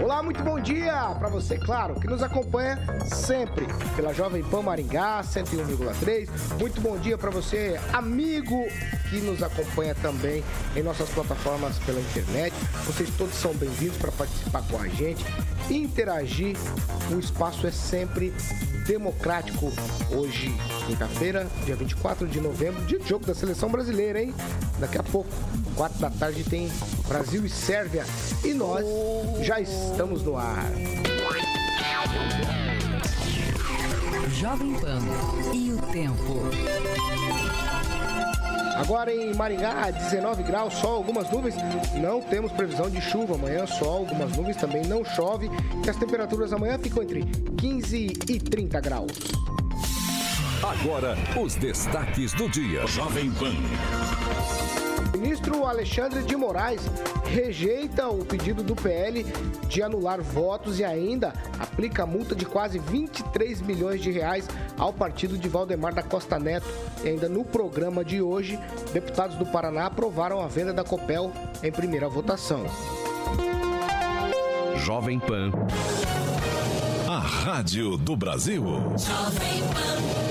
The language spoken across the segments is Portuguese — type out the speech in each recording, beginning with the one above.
Olá, muito bom dia para você, claro, que nos acompanha sempre pela Jovem Pan Maringá 101,3. Muito bom dia para você, amigo que nos acompanha também em nossas plataformas pela internet. Vocês todos são bem-vindos para participar com a gente, interagir. O espaço é sempre democrático. Hoje, quinta-feira, dia 24 de novembro, dia de jogo da seleção brasileira, hein? Daqui a pouco, 4 da tarde, tem Brasil e Sérvia. E nós já estamos no ar. Jovem Pan e o tempo. Agora em Maringá, 19 graus, sol, algumas nuvens. Não temos previsão de chuva. Amanhã, sol, algumas nuvens, também não chove. E as temperaturas amanhã ficam entre 15 e 30 graus. Agora, os destaques do dia. Jovem Pan. Ministro Alexandre de Moraes rejeita o pedido do PL de anular votos e ainda aplica multa de quase 23 milhões de reais ao partido de Valdemar da Costa Neto. E ainda no programa de hoje, deputados do Paraná aprovaram a venda da Copel em primeira votação. Jovem Pan. A Rádio do Brasil. Jovem Pan.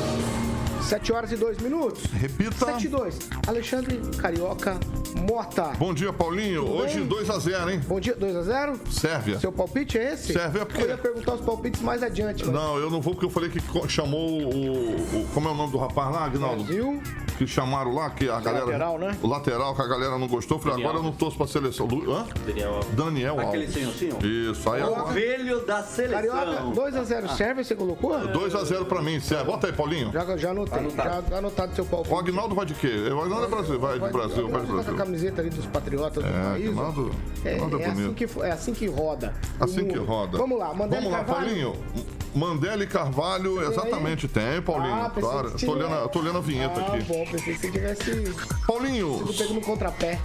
7 horas e 2 minutos. Repita. 7 e 2. Alexandre Carioca Mota. Bom dia, Paulinho. Tudo Hoje bem? 2x0, hein? Bom dia, 2x0? Sérvia. Seu palpite é esse? Sérvia é porque- Eu ia perguntar os palpites mais adiante. Mas... Não, eu não vou porque eu falei que chamou o, o- Como é o nome do rapaz lá, Agnaldo? Brasil. Que chamaram lá, que a galera. lateral, né? O lateral, que a galera não gostou. Eu Falei, Daniel. agora eu não torço pra seleção. Lu... Hã? Daniel. Daniel Aquele Alves. senhor, senhor. Isso, aí O agora. velho da seleção. Carioca, 2x0 Sérvia, você colocou? 2x0 pra mim, Sérvia. Bota aí, Paulinho. Já, já anotei. Anotado. Já anotado seu palpite. O Agnaldo vai de quê? O Agnaldo é Brasil, vai do Brasil, vai do Tá com a Brasil. camiseta ali dos patriotas do É, país. Agnaldo- É, Agnaldo é é, assim que, é assim que roda. Assim que roda. Vamos lá, Mandela Vamos lá, Carvalho. Paulinho. Mandela e Carvalho, exatamente, tem, Paulinho. Ah, claro. Tô olhando, a- tô olhando a vinheta Ah, aqui. bom, pensei que você tivesse Paulinho, pego no contrapé.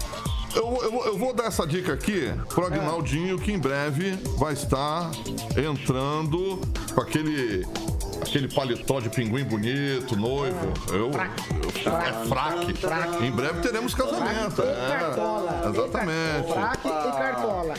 Eu, eu, eu vou dar essa dica aqui pro Agnaldinho, que em breve vai estar entrando com aquele. Aquele paletó de pinguim bonito, noivo. Eu, eu, é fraque. Fraque. Em breve teremos casamento. E É, cartola. exatamente. Fraque e cartola.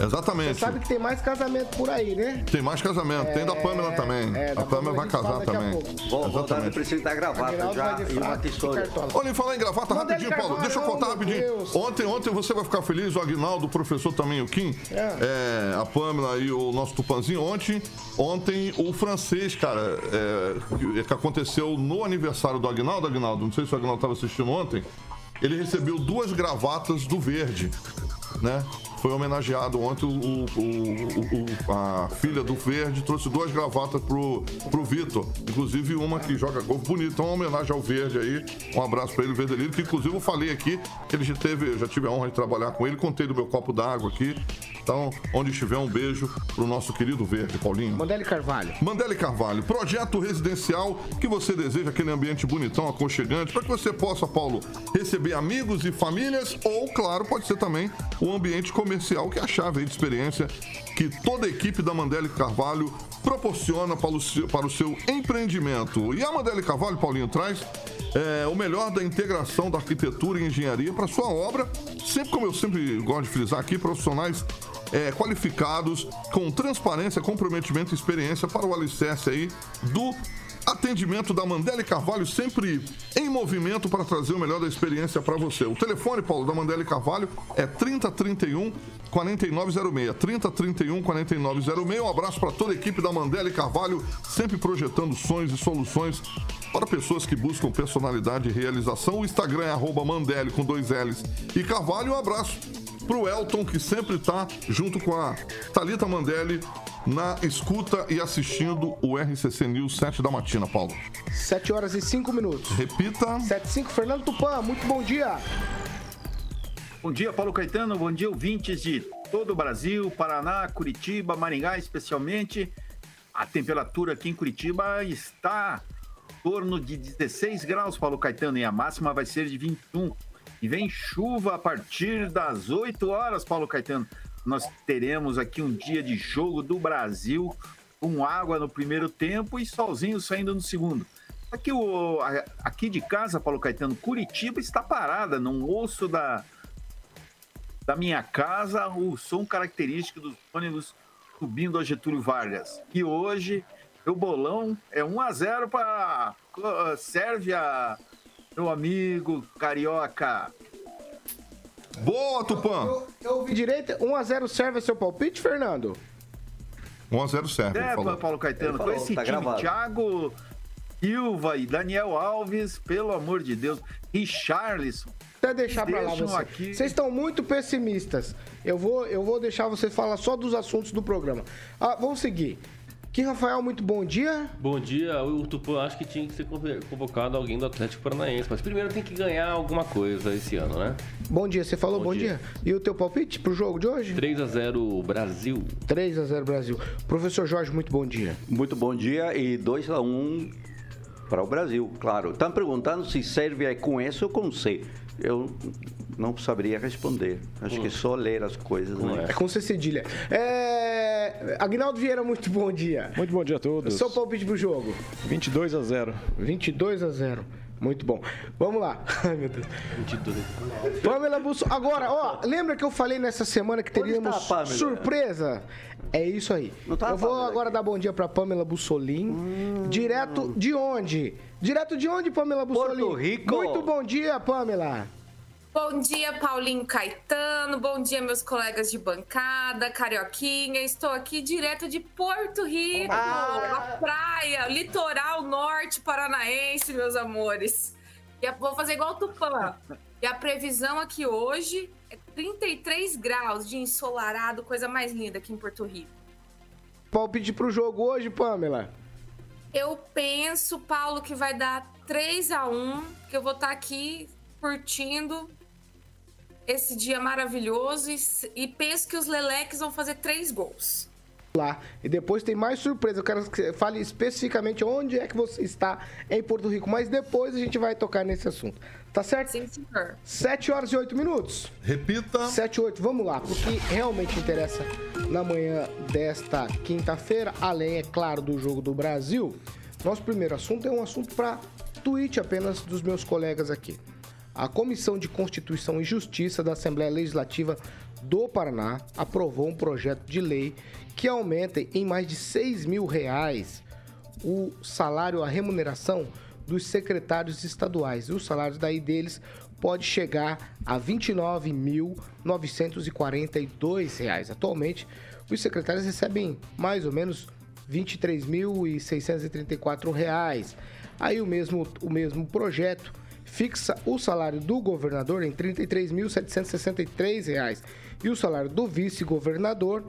Exatamente. Sabe que tem mais casamento por aí, né? Tem mais casamento. Tem da Pamela também. é, da a Pamela vai casar também. Vou precisa dar gravata Aguinaldo já e uma e história. Olha, falar em gravata Mandele rapidinho, Paulo. Deixa eu contar rapidinho. Deus. Ontem, ontem você vai ficar feliz, o Agnaldo, o professor também, o Kim, é, a Pamela e o nosso Tupanzinho. Ontem, ontem o francês, cara, é, que- que aconteceu no aniversário do Agnaldo, Agnaldo, não sei se o Agnaldo estava assistindo ontem, ele recebeu duas gravatas do Verde, né? Foi homenageado ontem o, o- o- a filha do Verde trouxe duas gravatas pro, pro Vitor. Inclusive uma que joga golfe bonito. Então, uma homenagem ao Verde aí. Um abraço pra ele, Verdelino, que inclusive eu falei aqui que ele já teve, eu já tive a honra de trabalhar com ele. Contei do meu copo d'água aqui. Então, onde estiver, um beijo pro nosso querido Verde, Paulinho. Mandele Carvalho. Mandele Carvalho, projeto residencial que você deseja, aquele ambiente bonitão, aconchegante, para que você possa, Paulo, receber amigos e famílias, ou, claro, pode ser também o ambiente comercial, que é a chave de experiência que toda a equipe da Mandele Carvalho proporciona para o seu, para o seu empreendimento. E a Mandele Carvalho, Paulinho, traz é, o melhor da integração da arquitetura e engenharia para sua obra, sempre como eu sempre gosto de frisar aqui, profissionais é, qualificados, com transparência, comprometimento e experiência para o alicerce aí do atendimento da Mandela e Carvalho, sempre em movimento para trazer o melhor da experiência para você. O telefone, Paulo, da Mandela e Carvalho é 3031 4906. 3031 4906. Um abraço para toda a equipe da Mandela e Carvalho, sempre projetando sonhos e soluções para pessoas que buscam personalidade e realização. O Instagram é Mandele com dois L's e Carvalho. Um abraço pro Elton, que sempre tá junto com a Thalita Mandelli na escuta e assistindo o RCC News 7 da matina, Paulo. 7 horas e 5 minutos. Repita. 7 e 5, Fernando Tupan, muito bom dia. Bom dia, Paulo Caetano. Bom dia, ouvintes de todo o Brasil, Paraná, Curitiba, Maringá especialmente. A temperatura aqui em Curitiba está em torno de 16 graus, Paulo Caetano, e a máxima vai ser de 21. E vem chuva a partir das 8 horas, Paulo Caetano. Nós teremos aqui um dia de jogo do Brasil com água no primeiro tempo e solzinho saindo no segundo. Aqui, o, aqui de casa, Paulo Caetano, Curitiba está parada num osso da, da minha casa, o som característico dos ônibus subindo a Getúlio Vargas. E hoje, o bolão é 1 a 0 para Sérvia, meu amigo carioca. Boa, Tupã! Eu, eu ouvi direito, 1x0 serve seu palpite, Fernando? 1x0 serve. É, falou. Paulo Caetano, falou, com esse tá time, gravado. Thiago Silva e Daniel Alves, pelo amor de Deus, Richarlison. Até deixar pra lá você. aqui. Vocês estão muito pessimistas. Eu vou, eu vou deixar você falar só dos assuntos do programa. Ah, vamos seguir. Kim Rafael, muito bom dia. Bom dia, o Tupã acho que tinha que ser convo- convocado alguém do Atlético Paranaense, mas primeiro tem que ganhar alguma coisa esse ano, né? Bom dia, você falou bom, Bom dia. dia. E o teu palpite pro jogo de hoje? 3 a 0 Brasil. 3 a 0 Brasil. Professor Jorge, muito bom dia. Muito bom dia e 2 a 1 para o Brasil, claro. Estão perguntando se Sérvia é com S ou com C. Eu não saberia responder. Acho que é só ler as coisas, né? É com C cedilha. É... Agnaldo Vieira, muito bom dia. Muito bom dia a todos. Seu palpite pro jogo? 22 a 0. 22 a 0. Muito bom. Vamos lá. Ai, meu Deus. 22. Pamela Busso. Agora, ó, lembra que eu falei nessa semana que teríamos Pamela? surpresa? É isso aí. Não tá eu vou agora aqui. dar bom dia pra Pamela Bussolin. Direto de onde? Direto de onde, Pamela Bussolin? Porto Rico. Muito bom dia, Pamela. Bom dia, Paulinho Caetano. Bom dia, meus colegas de bancada, Carioquinha. Estou aqui direto de Porto Rico, a praia, litoral norte paranaense, meus amores. E vou fazer igual o Tupã. E a previsão aqui hoje é 33 graus de ensolarado, coisa mais linda aqui em Porto Rico. Palpite pro jogo hoje, Pamela. Eu penso, Paulo, que vai dar 3 a 1 que eu vou estar aqui curtindo esse dia maravilhoso e, e penso que os Leleques vão fazer três gols. Lá. E depois tem mais surpresa. Eu quero que você fale especificamente onde é que você está em Porto Rico. Mas depois a gente vai tocar nesse assunto. Tá certo? Sim, senhor. 7 horas e 8 minutos. Repita. 7 e 8, vamos lá, porque realmente interessa na manhã desta quinta-feira, além, é claro, do Jogo do Brasil. Nosso primeiro assunto é um assunto para tweet apenas dos meus colegas aqui. A Comissão de Constituição e Justiça da Assembleia Legislativa do Paraná aprovou um projeto de lei que aumenta em mais de 6 mil reais o salário, a remuneração dos secretários estaduais. E os salários daí deles pode chegar a 29.942 reais. Atualmente, os secretários recebem mais ou menos 23.634 reais. Aí o mesmo, o mesmo projeto fixa o salário do governador em 33.763 reais e o salário do vice-governador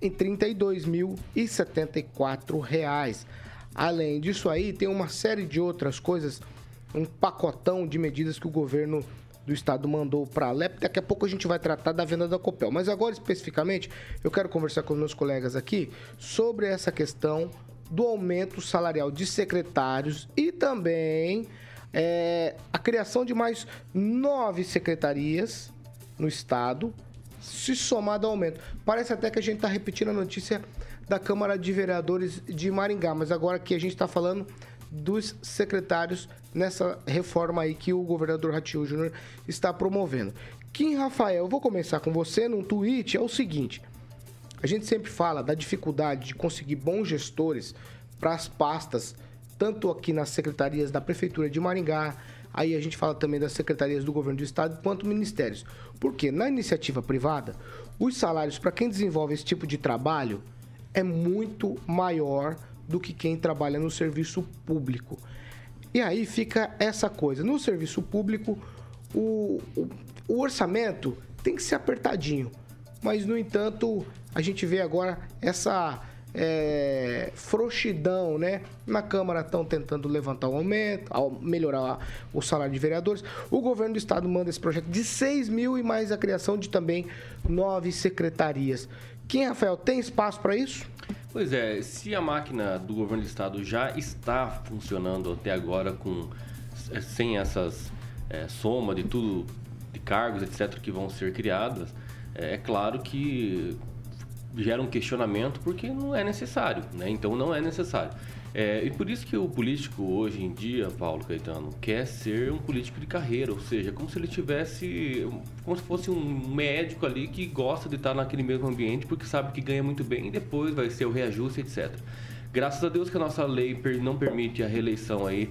em 32.074 reais. Além disso aí, tem uma série de outras coisas, um pacotão de medidas que o governo do estado mandou para a LEP. Daqui a pouco a gente vai tratar da venda da Copel. Mas agora, especificamente, eu quero conversar com os meus colegas aqui sobre essa questão do aumento salarial de secretários e também é, a criação de mais nove secretarias no estado, se somado ao aumento. Parece até que a gente está repetindo a notícia da Câmara de Vereadores de Maringá, mas agora aqui a gente está falando dos secretários nessa reforma aí que o governador Ratinho Júnior está promovendo. Kim Rafael, eu vou começar com você num tweet, é o seguinte, a gente sempre fala da dificuldade de conseguir bons gestores para as pastas, tanto aqui nas secretarias da Prefeitura de Maringá, aí a gente fala também das secretarias do governo do estado, quanto ministérios. Porque na iniciativa privada, os salários para quem desenvolve esse tipo de trabalho é muito maior do que quem trabalha no serviço público. E aí fica essa coisa. No serviço público, o, o, o orçamento tem que ser apertadinho. Mas, no entanto, a gente vê agora essa é, frouxidão, né? Na Câmara estão tentando levantar o aumento, melhorar o salário de vereadores. O governo do estado manda esse projeto de 6 mil e mais a criação de também nove secretarias. Quem, Rafael, tem espaço para isso? Pois é, se a máquina do governo do estado já está funcionando até agora com eh, sem essas eh, soma de tudo de cargos etc que vão ser criadas, eh, é claro que gera um questionamento porque não é necessário, né? Então não é necessário. É, e por isso que o político hoje em dia, Paulo Caetano, quer ser um político de carreira, ou seja, como se ele tivesse, como se fosse um médico ali que gosta de estar naquele mesmo ambiente porque sabe que ganha muito bem e depois vai ser o reajuste, etc. Graças a Deus que a nossa lei não permite a reeleição aí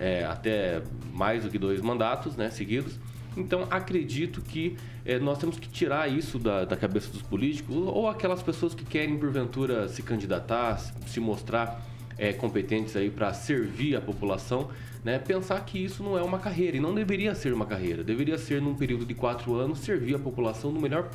é, até mais do que dois mandatos, né, seguidos. Então acredito que eh, nós temos que tirar isso da, da cabeça dos políticos ou aquelas pessoas que querem porventura se candidatar, se- mostrar eh, competentes aí para servir a população, né? Pensar que isso não é uma carreira e não deveria ser uma carreira, deveria ser num período de quatro anos servir a população da melhor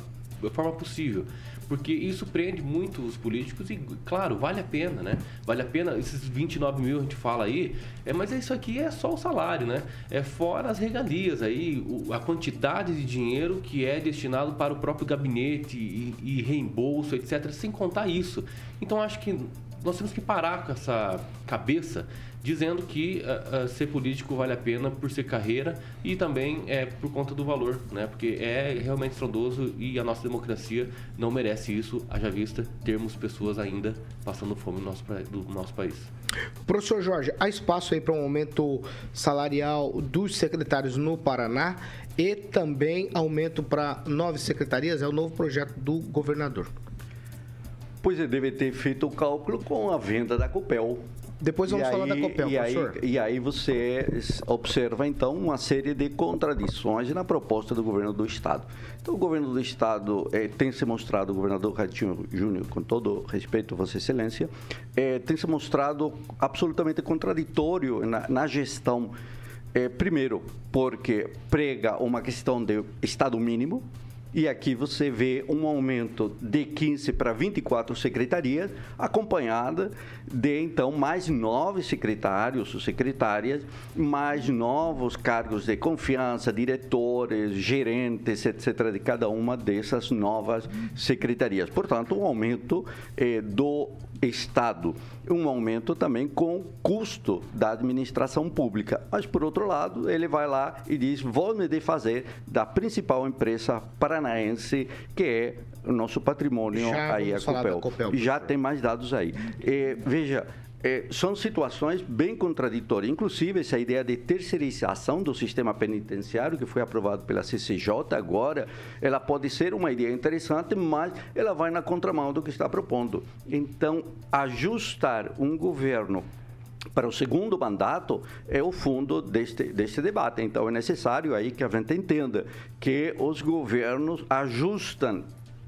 forma possível, porque isso prende muito os políticos e, claro, vale a pena, né? Vale a pena, esses 29 mil a gente fala aí, é, mas isso aqui é só o salário, né? É fora as regalias aí, o- a quantidade de dinheiro que é destinado para o próprio gabinete e, e reembolso, etc., sem contar isso. Então, acho que nós temos que parar com essa cabeça dizendo que ah, ser político vale a pena por ser carreira e também é por conta do valor, né? Porque é realmente estrondoso e a nossa democracia não merece isso, haja vista termos pessoas ainda passando fome no nosso, do nosso país. Professor Jorge, há espaço aí para um aumento salarial dos secretários no Paraná e também aumento para nove secretarias? É o novo projeto do governador. Pois é, deve ter feito o cálculo com a venda da Copel. Depois vamos E falar da aí- Copel, e aí, e aí você observa, então, uma série de contradições na proposta do governo do Estado. Então, o governo do Estado eh, tem se mostrado, o governador Ratinho Júnior, com todo respeito Vossa Excelência, eh, tem se mostrado absolutamente contraditório na, na gestão. Eh, primeiro, porque prega uma questão de Estado mínimo, e aqui você vê um aumento de 15 para 24 secretarias, acompanhada de então mais nove secretários ou secretárias, mais novos cargos de confiança, diretores, gerentes, etc., de cada uma dessas novas secretarias. Portanto, um aumento eh, do Estado, um aumento também com custo da administração pública. Mas, por outro lado, ele vai lá e diz: vou me desfazer da principal empresa paranaense, que é o nosso patrimônio, Já aí a Copel. Copel, E já tem mais dados aí. Eh, veja. Eh, são situações bem contraditórias. Inclusive, essa ideia de terceirização do sistema penitenciário, que foi aprovado pela CCJ agora, ela pode ser uma ideia interessante, mas ela vai na contramão do que está propondo. Então, ajustar um governo para o segundo mandato é o fundo deste, deste debate. Então, é necessário aí que a gente entenda que os governos ajustam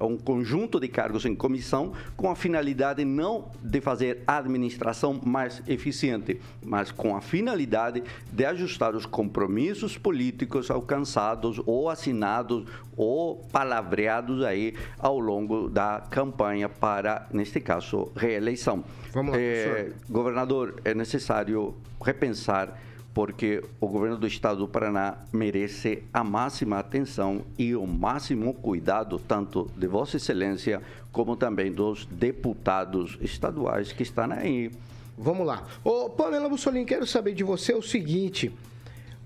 um conjunto de cargos em comissão com a finalidade não de fazer a administração mais eficiente, mas com a finalidade de ajustar os compromissos políticos alcançados ou assinados ou palavreados aí ao longo da campanha para, neste caso, reeleição. Vamos lá, É, governador, é necessário repensar porque o governo do estado do Paraná merece a máxima atenção e o máximo cuidado, tanto de Vossa Excelência como também dos deputados estaduais que estão aí. Vamos lá. Ô, Pamela Mussolini, quero saber de você o seguinte.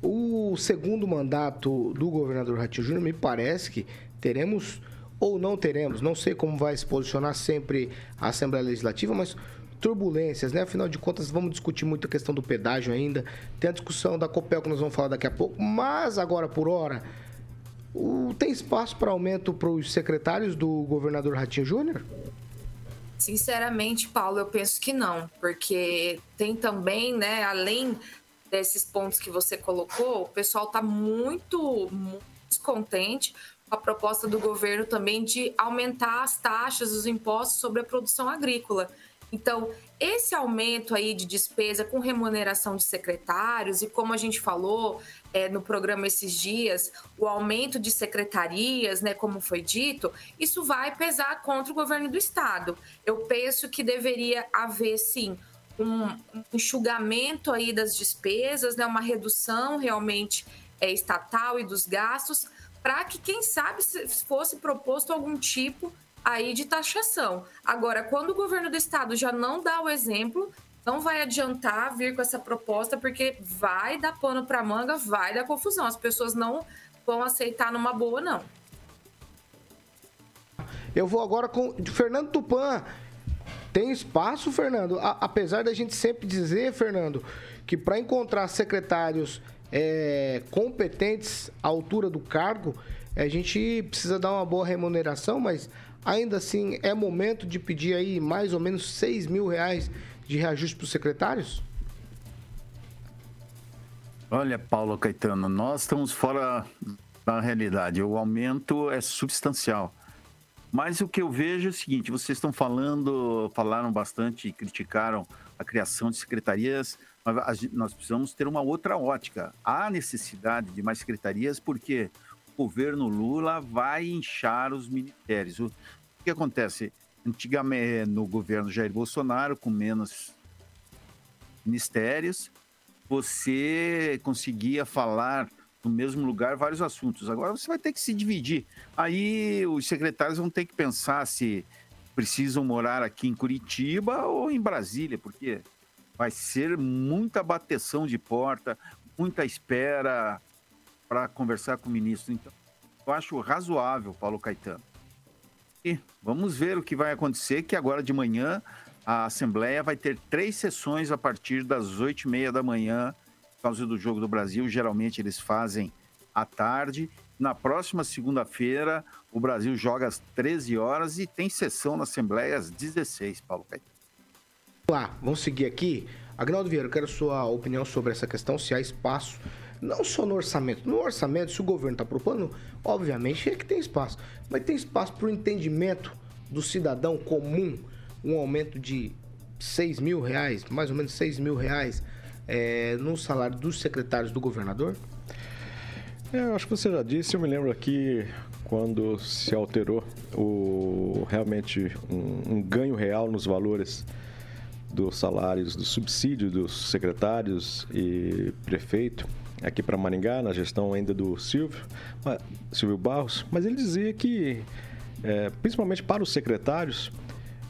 O segundo mandato do governador Ratinho Júnior, me parece que teremos ou não teremos, não sei como vai se posicionar sempre a Assembleia Legislativa, mas turbulências, né? Afinal de contas, vamos discutir muito a questão do pedágio ainda. Tem a discussão da Copel que nós vamos falar daqui a pouco, mas agora por hora, o- tem espaço para aumento para os secretários do governador Ratinho Júnior? Sinceramente, Paulo, eu penso que não, porque tem também, né, além desses pontos que você colocou, o pessoal está muito, muito descontente com a proposta do governo também de aumentar as taxas, os impostos sobre a produção agrícola. Então, esse aumento aí de despesa com remuneração de secretários, e como a gente falou é, no programa esses dias, o aumento de secretarias, né, como foi dito, isso vai pesar contra o governo do Estado. Eu penso que deveria haver, sim, um enxugamento aí das despesas, né, uma redução realmente é, estatal e dos gastos, para que, quem sabe, se fosse proposto algum tipo aí de taxação. Agora, quando o governo do estado já não dá o exemplo, não vai adiantar vir com essa proposta, porque vai dar pano para manga, vai dar confusão. As pessoas não vão aceitar numa boa, não. Eu vou agora com Fernando Tupan. Tem espaço, Fernando? A, apesar da gente sempre dizer, Fernando, que para encontrar secretários é, competentes à altura do cargo, a gente precisa dar uma boa remuneração, mas ainda assim é momento de pedir aí mais ou menos 6 mil reais de reajuste para os secretários? Olha, Paulo Caetano, nós estamos fora da realidade. O aumento é substancial. Mas o que eu vejo é o seguinte: vocês estão falando, falaram bastante criticaram a criação de secretarias, mas nós precisamos ter uma outra ótica. Há necessidade de mais secretarias porque o governo Lula vai inchar os ministérios. O que acontece? Antigamente, no governo Jair Bolsonaro, com menos ministérios, você conseguia falar no mesmo lugar vários assuntos. Agora você vai ter que se dividir. Aí os secretários vão ter que pensar se precisam morar aqui em Curitiba ou em Brasília, porque vai ser muita bateção de porta, muita espera para conversar com o ministro. Então, eu acho razoável, Paulo Caetano. E vamos ver o que vai acontecer, que agora de manhã a Assembleia vai ter três sessões a partir das oito e meia da manhã por causa do Jogo do Brasil. Geralmente eles fazem à tarde. Na próxima segunda-feira, o Brasil joga às 13 horas e tem sessão na Assembleia às 16, Paulo Caetano. Vamos vamos seguir aqui. Agnaldo Vieira, eu quero sua opinião sobre essa questão, se há espaço, não só no orçamento. No orçamento, se o governo está propondo, obviamente é que tem espaço. Mas tem espaço para o entendimento do cidadão comum, um aumento de 6 mil reais, mais ou menos 6 mil reais é, no salário dos secretários do governador? É, eu acho que você já disse, eu me lembro aqui quando se alterou o, realmente um, um ganho real nos valores dos salários, do subsídio dos secretários e prefeito aqui para Maringá, na gestão ainda do Silvio, Silvio Barros, mas ele dizia que, é, principalmente para os secretários,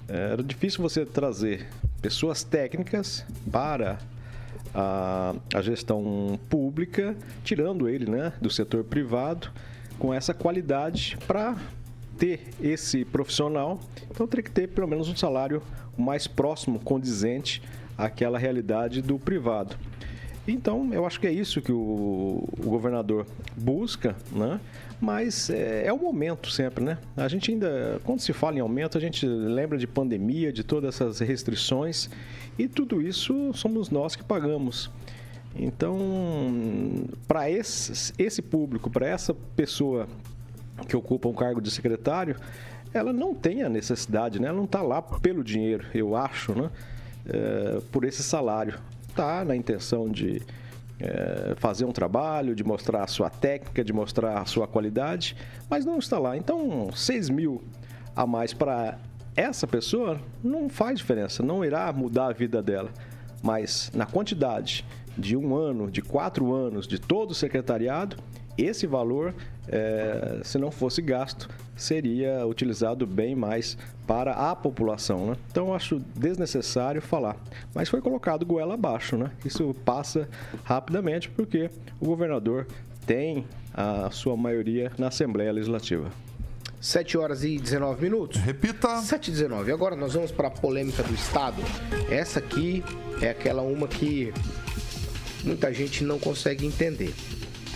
é, era difícil você trazer pessoas técnicas para a, a gestão pública, tirando ele né, do setor privado, com essa qualidade para ter esse profissional. Então teria que ter pelo menos um salário mais próximo, condizente àquela realidade do privado. Então, eu acho que é isso que o, o governador busca, né? Mas é, é, o momento sempre, né? A gente ainda, quando se fala em aumento, a gente lembra de pandemia, de todas essas restrições e tudo isso somos nós que pagamos. Então, para esse, esse público, para essa pessoa que ocupa um cargo de secretário, ela não tem a necessidade, né? Ela não está lá pelo dinheiro, eu acho, né? É, por esse salário. Está na intenção de é, fazer um trabalho, de mostrar a sua técnica, de mostrar a sua qualidade, mas não está lá. Então, 6 mil a mais para essa pessoa não faz diferença, não irá mudar a vida dela. Mas na quantidade de um ano, de quatro anos, de todo o secretariado, esse valor, é, se não fosse gasto, seria utilizado bem mais para a população. Né? Então, eu acho desnecessário falar. Mas foi colocado goela abaixo. Né? Isso passa rapidamente porque o governador tem a sua maioria na Assembleia Legislativa. 7 horas e 19 minutos. Repita. 7 e 19. Agora nós vamos para a polêmica do Estado. Essa aqui é aquela uma que muita gente não consegue entender.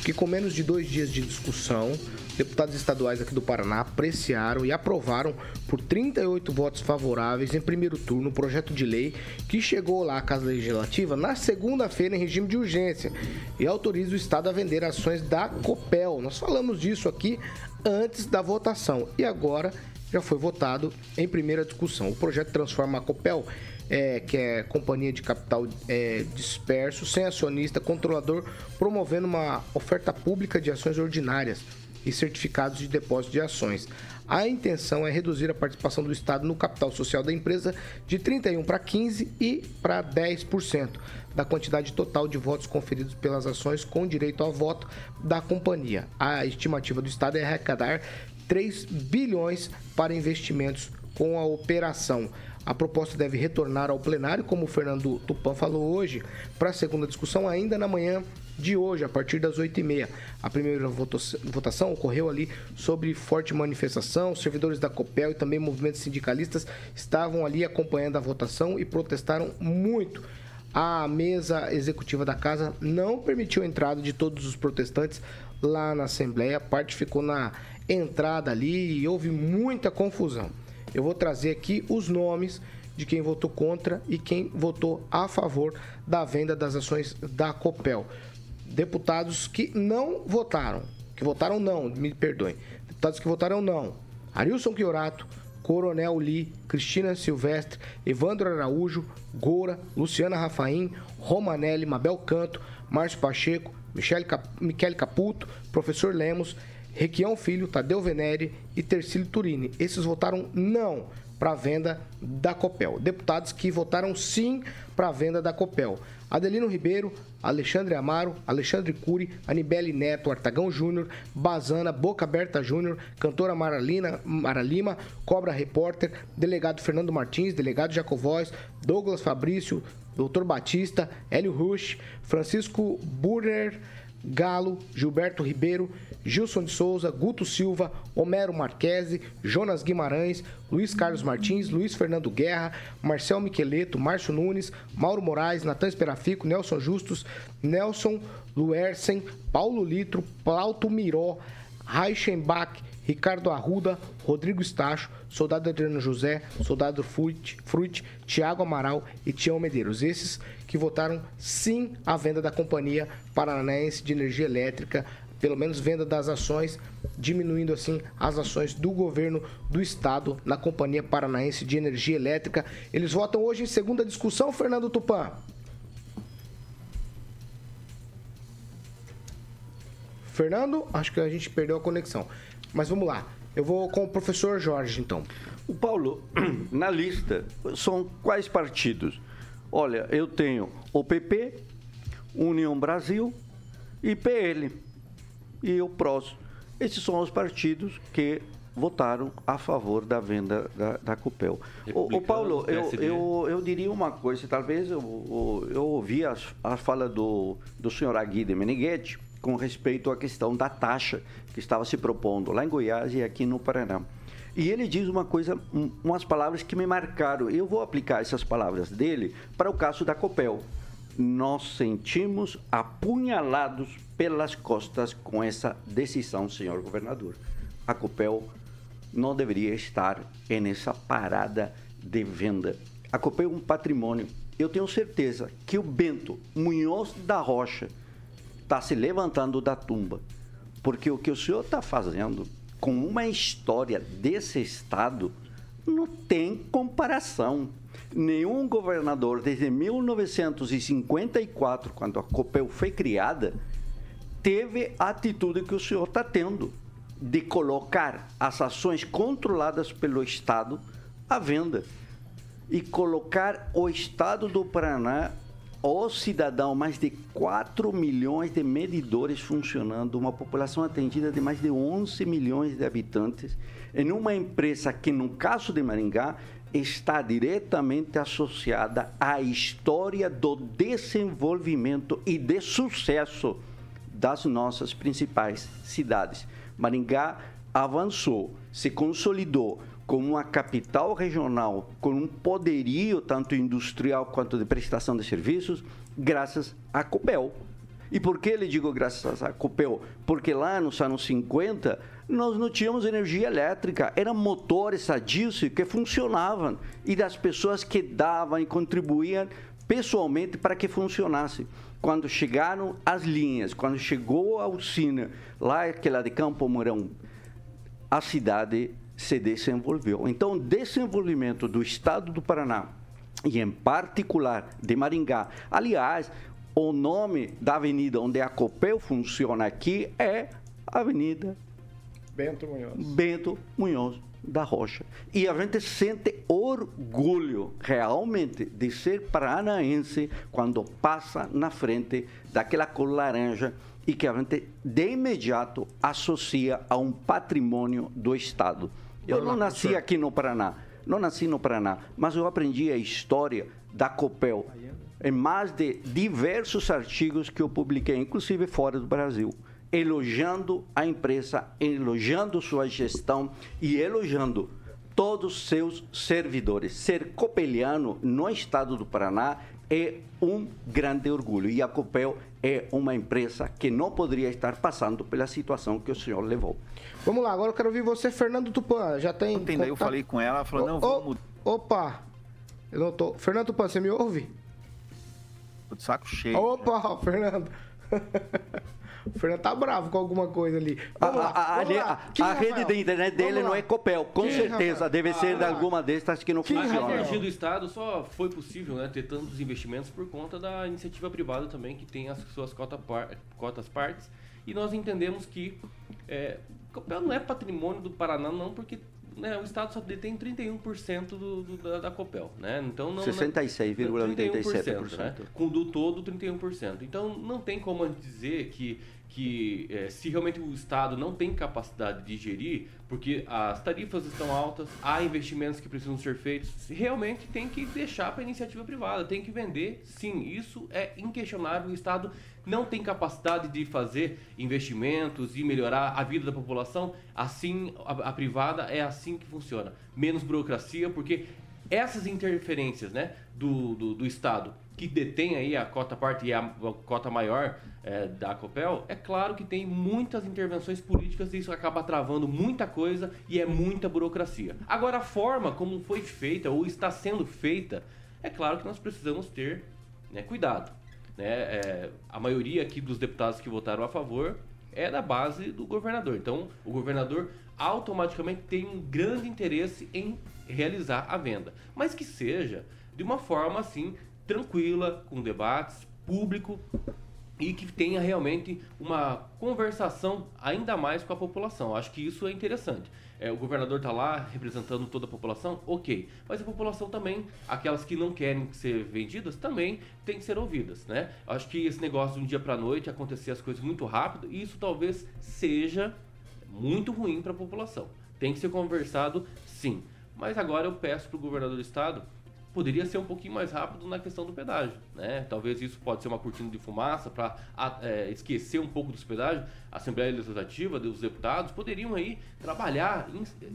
Que com menos de dois dias de discussão, deputados estaduais aqui do Paraná apreciaram e aprovaram por 38 votos favoráveis em primeiro turno o projeto de lei que chegou lá à Casa Legislativa na segunda-feira em regime de urgência e autoriza o Estado a vender ações da Copel. Nós falamos disso aqui antes da votação. E agora já foi votado em primeira discussão. O projeto transforma a Copel, é, que é companhia de capital é, disperso, sem acionista, controlador, promovendo uma oferta pública de ações ordinárias e certificados de depósito de ações. A intenção é reduzir a participação do Estado no capital social da empresa de 31 para 15 e para 10% da quantidade total de votos conferidos pelas ações com direito ao voto da companhia. A estimativa do Estado é arrecadar 3 bilhões para investimentos com a operação. A proposta deve retornar ao plenário, como o Fernando Tupan falou hoje, para a segunda discussão ainda na manhã de hoje, a partir das 8h30. A primeira votação ocorreu ali sobre forte manifestação. Servidores da COPEL e também movimentos sindicalistas estavam ali acompanhando a votação e protestaram muito. A mesa executiva da casa não permitiu a entrada de todos os protestantes lá na Assembleia. A parte ficou na entrada ali e houve muita confusão. Eu vou trazer aqui os nomes de quem votou contra e quem votou a favor da venda das ações da Copel deputados que não votaram, que votaram não, me perdoem, deputados que votaram não, Arilson Chiorato, Coronel Li, Cristina Silvestre, Evandro Araújo, Goura, Luciana Rafaim, Romanelli, Mabel Canto, Márcio Pacheco, Michele Cap... Michele Caputo, Professor Lemos, Requião Filho, Tadeu Venere e Tercílio Turini. Esses votaram não para a venda da Copel. Deputados que votaram sim para a venda da Copel. Adelino Ribeiro, Alexandre Amaro, Alexandre Cury, Anibele Neto, Artagão Júnior, Bazana, Boca Aberta Júnior, cantora Maralina, Mara Lima, Cobra Repórter, delegado Fernando Martins, delegado Jacovóis, Douglas Fabrício, Doutor Batista, Hélio Rush, Francisco Burner, Galo, Gilberto Ribeiro, Gilson de Souza, Guto Silva, Homero Marquese, Jonas Guimarães, Luiz Carlos Martins, Luiz Fernando Guerra, Marcel Miqueleto, Márcio Nunes, Mauro Moraes, Natan Esperafico, Nelson Justus, Nelson Luersen, Paulo Litro, Plauto Miró, Reichenbach, Ricardo Arruda, Rodrigo Estacho, Soldado Adriano José, Soldado Fruit, Tiago Amaral e Tião Medeiros. Esses que votaram sim à venda da Companhia Paranaense de Energia Elétrica, pelo menos venda das ações, diminuindo assim as ações do governo do estado na Companhia Paranaense de Energia Elétrica. Eles votam hoje em segunda discussão, Fernando Tupan. Fernando, acho que a gente perdeu a conexão. Mas vamos lá. Eu vou com o professor Jorge, então. O Paulo, na lista, são quais partidos? Olha, eu tenho o PP, União Brasil e PL e o PROS. Esses são os partidos que votaram a favor da venda da, da Copel. O, o, Paulo, eu, eu, eu diria uma coisa, talvez eu, eu, eu ouvi a, a fala do, do senhor Aguide Meneghetti com respeito à questão da taxa que estava se propondo lá em Goiás e aqui no Paraná. E ele diz uma coisa, umas palavras que me marcaram. Eu vou aplicar essas palavras dele para o caso da Copel. Nós sentimos apunhalados pelas costas com essa decisão, senhor governador. A Copel não deveria estar nessa parada de venda. A Copel é um patrimônio. Eu tenho certeza que o Bento Munhoz da Rocha está se levantando da tumba. Porque o que o senhor está fazendo com uma história desse estado não tem comparação. Nenhum governador, desde 1954, quando a COPEL foi criada, teve a atitude que o senhor está tendo de colocar as ações controladas pelo Estado à venda e colocar o Estado do Paraná o cidadão, mais de 4 milhões de medidores funcionando, uma população atendida de mais de 11 milhões de habitantes, em uma empresa que, no caso de Maringá, está diretamente associada à história do desenvolvimento e de sucesso das nossas principais cidades. Maringá avançou, se consolidou como uma capital regional com um poderio tanto industrial quanto de prestação de serviços, graças à Copel. E por que ele digo graças à Copel? Porque lá nos anos 50 nós não tínhamos energia elétrica, eram motores a diesel que funcionavam e das pessoas que davam e contribuíam pessoalmente para que funcionasse. Quando chegaram as linhas, quando chegou a usina, lá aquela de Campo Mourão, a cidade se desenvolveu. Então, o desenvolvimento do estado do Paraná, e em particular de Maringá, aliás, o nome da avenida onde a Copel funciona aqui é Avenida Bento Munhoz. Bento Munhoz da Rocha. E a gente sente orgulho realmente de ser paranaense quando passa na frente daquela cor laranja e que a gente de imediato associa a um patrimônio do Estado. Eu não nasci aqui no Paraná, não nasci no Paraná, mas eu aprendi a história da Copel em mais de diversos artigos que eu publiquei, inclusive fora do Brasil elogiando a empresa, elogiando sua gestão e elogiando todos os seus servidores. Ser copeliano no estado do Paraná é um grande orgulho e a Copel é uma empresa que não poderia estar passando pela situação que o senhor levou. Vamos lá, agora eu quero ouvir você, Fernando Tupan. Já tem. Ontem daí eu falei com ela, ela falou: não, vamos. Opa! Eu não tô. Fernando Tupan, você me ouve? Tô de saco cheio. Opa, Fernando. O Fernando tá bravo com alguma coisa ali. Vamos a, lá, a, vamos a, lá. a rede de internet dele não é Copel, com Quem, certeza. Rafael? Deve ser de alguma destas que não Quem, funciona. A energia do Estado só foi possível né, ter tantos investimentos por conta da iniciativa privada também, que tem as suas cota par, cotas partes. E nós entendemos que é, Copel não é patrimônio do Paraná, não, porque né, o Estado só detém 31% do, do, da, da Copel, né? Então não 66,87%, né? Com do todo 31%. Então não tem como dizer que que é, se realmente o Estado não tem capacidade de gerir, porque as tarifas estão altas, há investimentos que precisam ser feitos, realmente tem que deixar para a iniciativa privada, tem que vender, sim, isso é inquestionável. O Estado não tem capacidade de fazer investimentos e melhorar a vida da população, assim a, a privada é assim que funciona. Menos burocracia, porque essas interferências né, do, do, do Estado que detém aí a cota parte e a, a cota maior é, da Copel, é claro que tem muitas intervenções políticas e isso acaba travando muita coisa e é muita burocracia. Agora, a forma como foi feita ou está sendo feita, é claro que nós precisamos ter né, cuidado. Né? É, a maioria aqui dos deputados que votaram a favor é da base do governador. Então, o governador automaticamente tem um grande interesse em realizar a venda, mas que seja de uma forma assim tranquila, com debates público e que tenha realmente uma conversação ainda mais com a população. Acho que isso é interessante. É, o governador está lá representando toda a população, ok. Mas a população também, aquelas que não querem ser vendidas, também tem que ser ouvidas, né? Acho que esse negócio de um dia para noite acontecer as coisas muito rápido, isso talvez seja muito ruim para a população. Tem que ser conversado, sim. Mas agora eu peço para o governador do estado poderia ser um pouquinho mais rápido na questão do pedágio, né? Talvez isso pode ser uma cortina de fumaça para é, esquecer um pouco do pedágio. A Assembleia Legislativa, os deputados poderiam aí trabalhar,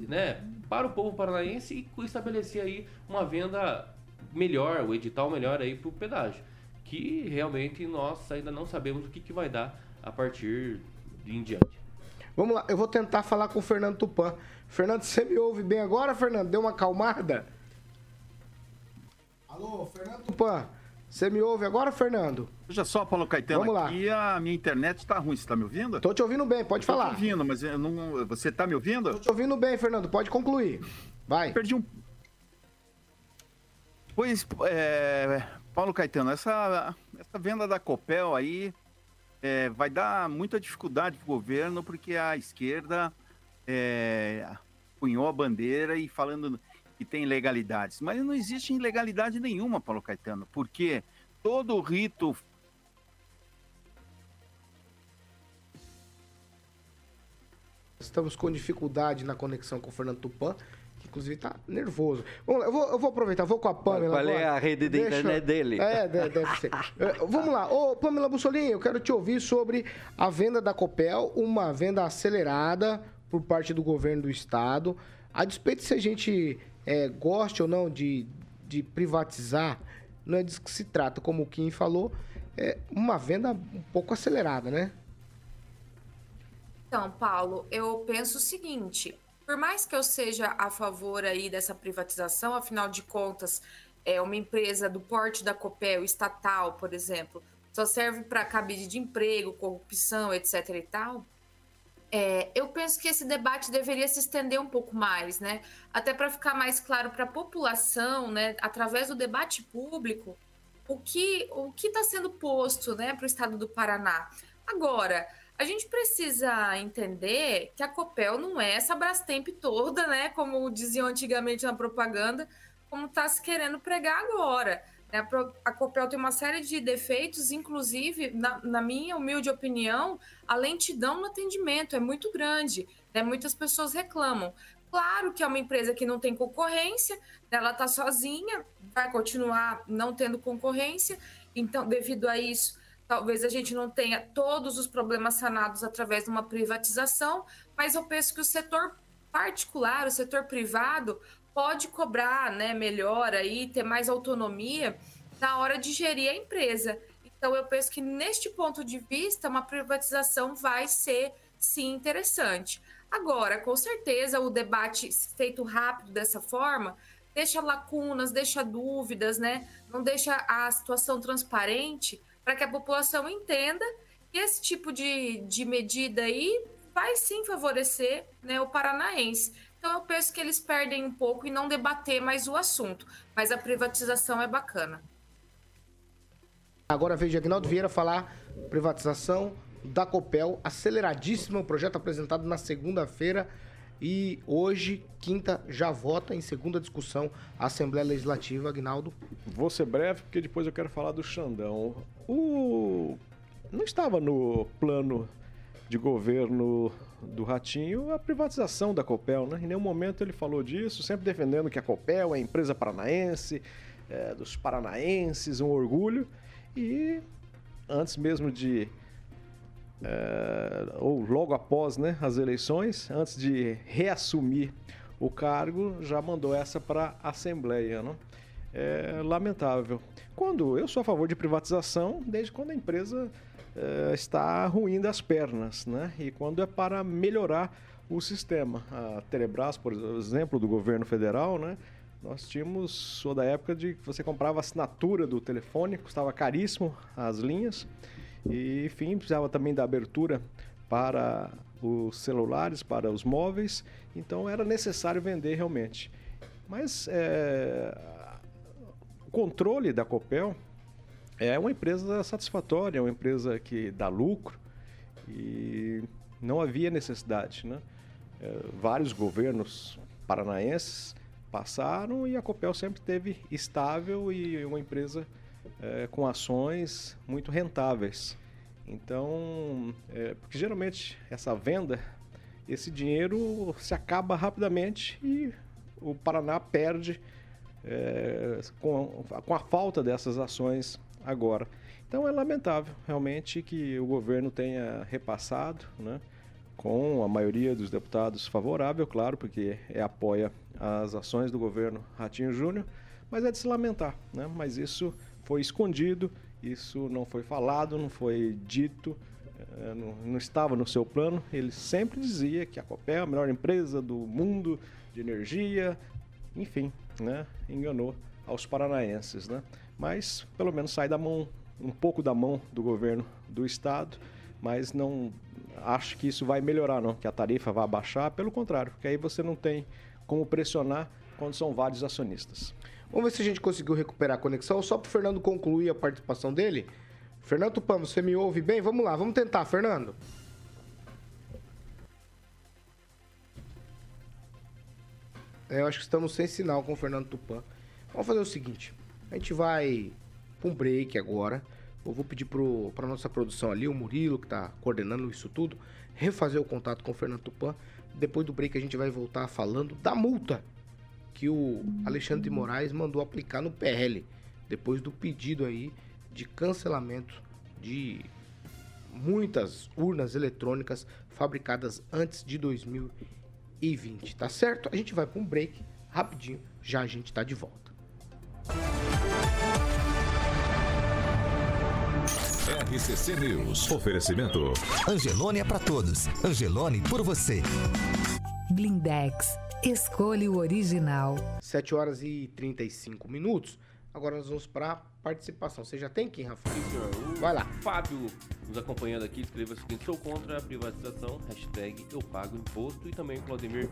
né, para o povo paranaense e estabelecer aí uma venda melhor, o edital melhor aí para o pedágio, que realmente nós ainda não sabemos o que, que vai dar a partir de em diante. Vamos lá, eu vou tentar falar com o Fernando Tupan. Fernando, você me ouve bem agora, Fernando? Deu uma acalmada? Alô, Fernando Tupan. Você me ouve agora, Fernando? Veja só, Paulo Caetano, Vamos aqui lá. a minha internet está ruim. Você está me ouvindo? Estou te ouvindo bem, pode falar. Estou te ouvindo, mas não... você está me ouvindo? Estou te ouvindo bem, Fernando. Pode concluir. Vai. Perdi um... Pois, é... Paulo Caetano, essa, essa venda da Copel aí é, vai dar muita dificuldade para o governo, porque a esquerda é, punhou a bandeira e falando que tem ilegalidades. Mas não existe ilegalidade nenhuma, Paulo Caetano, porque todo o rito Estamos com dificuldade na conexão com o Fernando Tupan, inclusive está nervoso. Vamos lá, eu vou, eu vou aproveitar, vou com a Pamela. Qual é a rede de Deixa... internet dele? É, deve ser. É, vamos lá, ô Pamela Bussolini, eu quero te ouvir sobre a venda da Copel, uma venda acelerada por parte do governo do estado. A despeito se a gente é, goste ou não de, de privatizar, não é disso que se trata, como o Kim falou, é uma venda um pouco acelerada, né? Então, Paulo, eu penso o seguinte: por mais que eu seja a favor aí dessa privatização, afinal de contas, é uma empresa do porte da Copel, estatal, por exemplo, só serve para cabide de emprego, corrupção, etc. e tal. É, eu penso que esse debate deveria se estender um pouco mais, né? Até para ficar mais claro para a população, né? Através do debate público, o que o que está sendo posto, né, para o Estado do Paraná. Agora, a gente precisa entender que a Copel não é essa Brastemp toda, né? Como diziam antigamente na propaganda, como está se querendo pregar agora. Né? A Copel tem uma série de defeitos, inclusive, na, na, minha humilde opinião, a lentidão no atendimento é muito grande. Né? Muitas pessoas reclamam. Claro que é uma empresa que não tem concorrência, né? ela está sozinha, vai continuar não tendo concorrência, então, devido a isso, talvez a gente não tenha todos os problemas sanados através de uma privatização, mas eu penso que o setor particular, o setor privado, pode cobrar né, melhor aí, ter mais autonomia na hora de gerir a empresa. Então, eu penso que neste ponto de vista, uma privatização vai ser sim interessante. Agora, com certeza, o debate feito rápido dessa forma deixa lacunas, deixa dúvidas, né? Não deixa a situação transparente para que a população entenda que esse tipo de, de medida aí vai sim favorecer né, o paranaense. Então eu penso que eles perdem um pouco e não debater mais o assunto. Mas a privatização é bacana. Agora veja Agnaldo Vieira falar privatização da Copel, aceleradíssimo, projeto apresentado na segunda-feira e hoje, quinta, já vota em segunda discussão a Assembleia Legislativa, Agnaldo. Vou ser breve, porque depois eu quero falar do Xandão. O... Não estava no plano de governo do Ratinho a privatização da Copel, né? Em nenhum momento ele falou disso, sempre defendendo que a Copel é empresa paranaense, é, dos paranaenses, um orgulho. E antes mesmo de. É, ou logo após né, as eleições, antes de reassumir o cargo, já mandou essa para a Assembleia. Né? É lamentável. Quando eu sou a favor de privatização, desde quando a empresa uh, está ruim das pernas, né? E quando é para melhorar o sistema. A Telebrás, por exemplo, do governo federal, né? Nós tínhamos, sou da época de que você comprava assinatura do telefone, custava caríssimo as linhas, e enfim, precisava também da abertura para os celulares, para os móveis, então era necessário vender realmente. Mas é, o controle da Copel é uma empresa satisfatória, é uma empresa que dá lucro e não havia necessidade. Né? É, vários governos paranaenses passaram e a Copel sempre teve estável e uma empresa é, com ações muito rentáveis. Então, é, porque geralmente essa venda, esse dinheiro se acaba rapidamente e o Paraná perde é, com, com a falta dessas ações agora. Então é lamentável realmente que o governo tenha repassado, né, com a maioria dos deputados favorável, claro, porque é, apoia as ações do governo Ratinho Júnior, mas é de se lamentar, né? Mas isso foi escondido, isso não foi falado, não foi dito, é, não, não, estava no seu plano. Ele sempre dizia que a Copel é a melhor empresa do mundo de energia, enfim, né? Enganou aos paranaenses, né? mas pelo menos sai da mão, um pouco da mão do governo do estado, mas não acho que isso vai melhorar não, que a tarifa vai baixar, pelo contrário, porque aí você não tem como pressionar quando são vários acionistas. Vamos ver se a gente conseguiu recuperar a conexão, só para o Fernando concluir a participação dele. Fernando Tupã, você me ouve bem? Vamos lá, vamos tentar, Fernando. É, eu acho que estamos sem sinal com o Fernando Tupã. Vamos fazer o seguinte. A gente vai para um break agora. Eu vou pedir para nossa produção ali, o Murilo, que está coordenando isso tudo, refazer o contato com o Fernando Tupan. Depois do break a gente vai voltar falando da multa que o Alexandre de Moraes mandou aplicar no PL, depois do pedido aí de cancelamento de muitas urnas eletrônicas fabricadas antes de 2020, tá certo? A gente vai para um break rapidinho, já a gente está de volta. RCC News. Oferecimento. Angelone é para todos. Angelone por você. Blindex. Escolha o original. 7 horas e 35 minutos. Agora nós vamos para participação. Você já tem quem, Rafa? Sim, senhor. Vai lá. Fábio, nos acompanhando aqui, escreveu o seguinte: sou contra a privatização, hashtag eu pago imposto. E também o Claudemir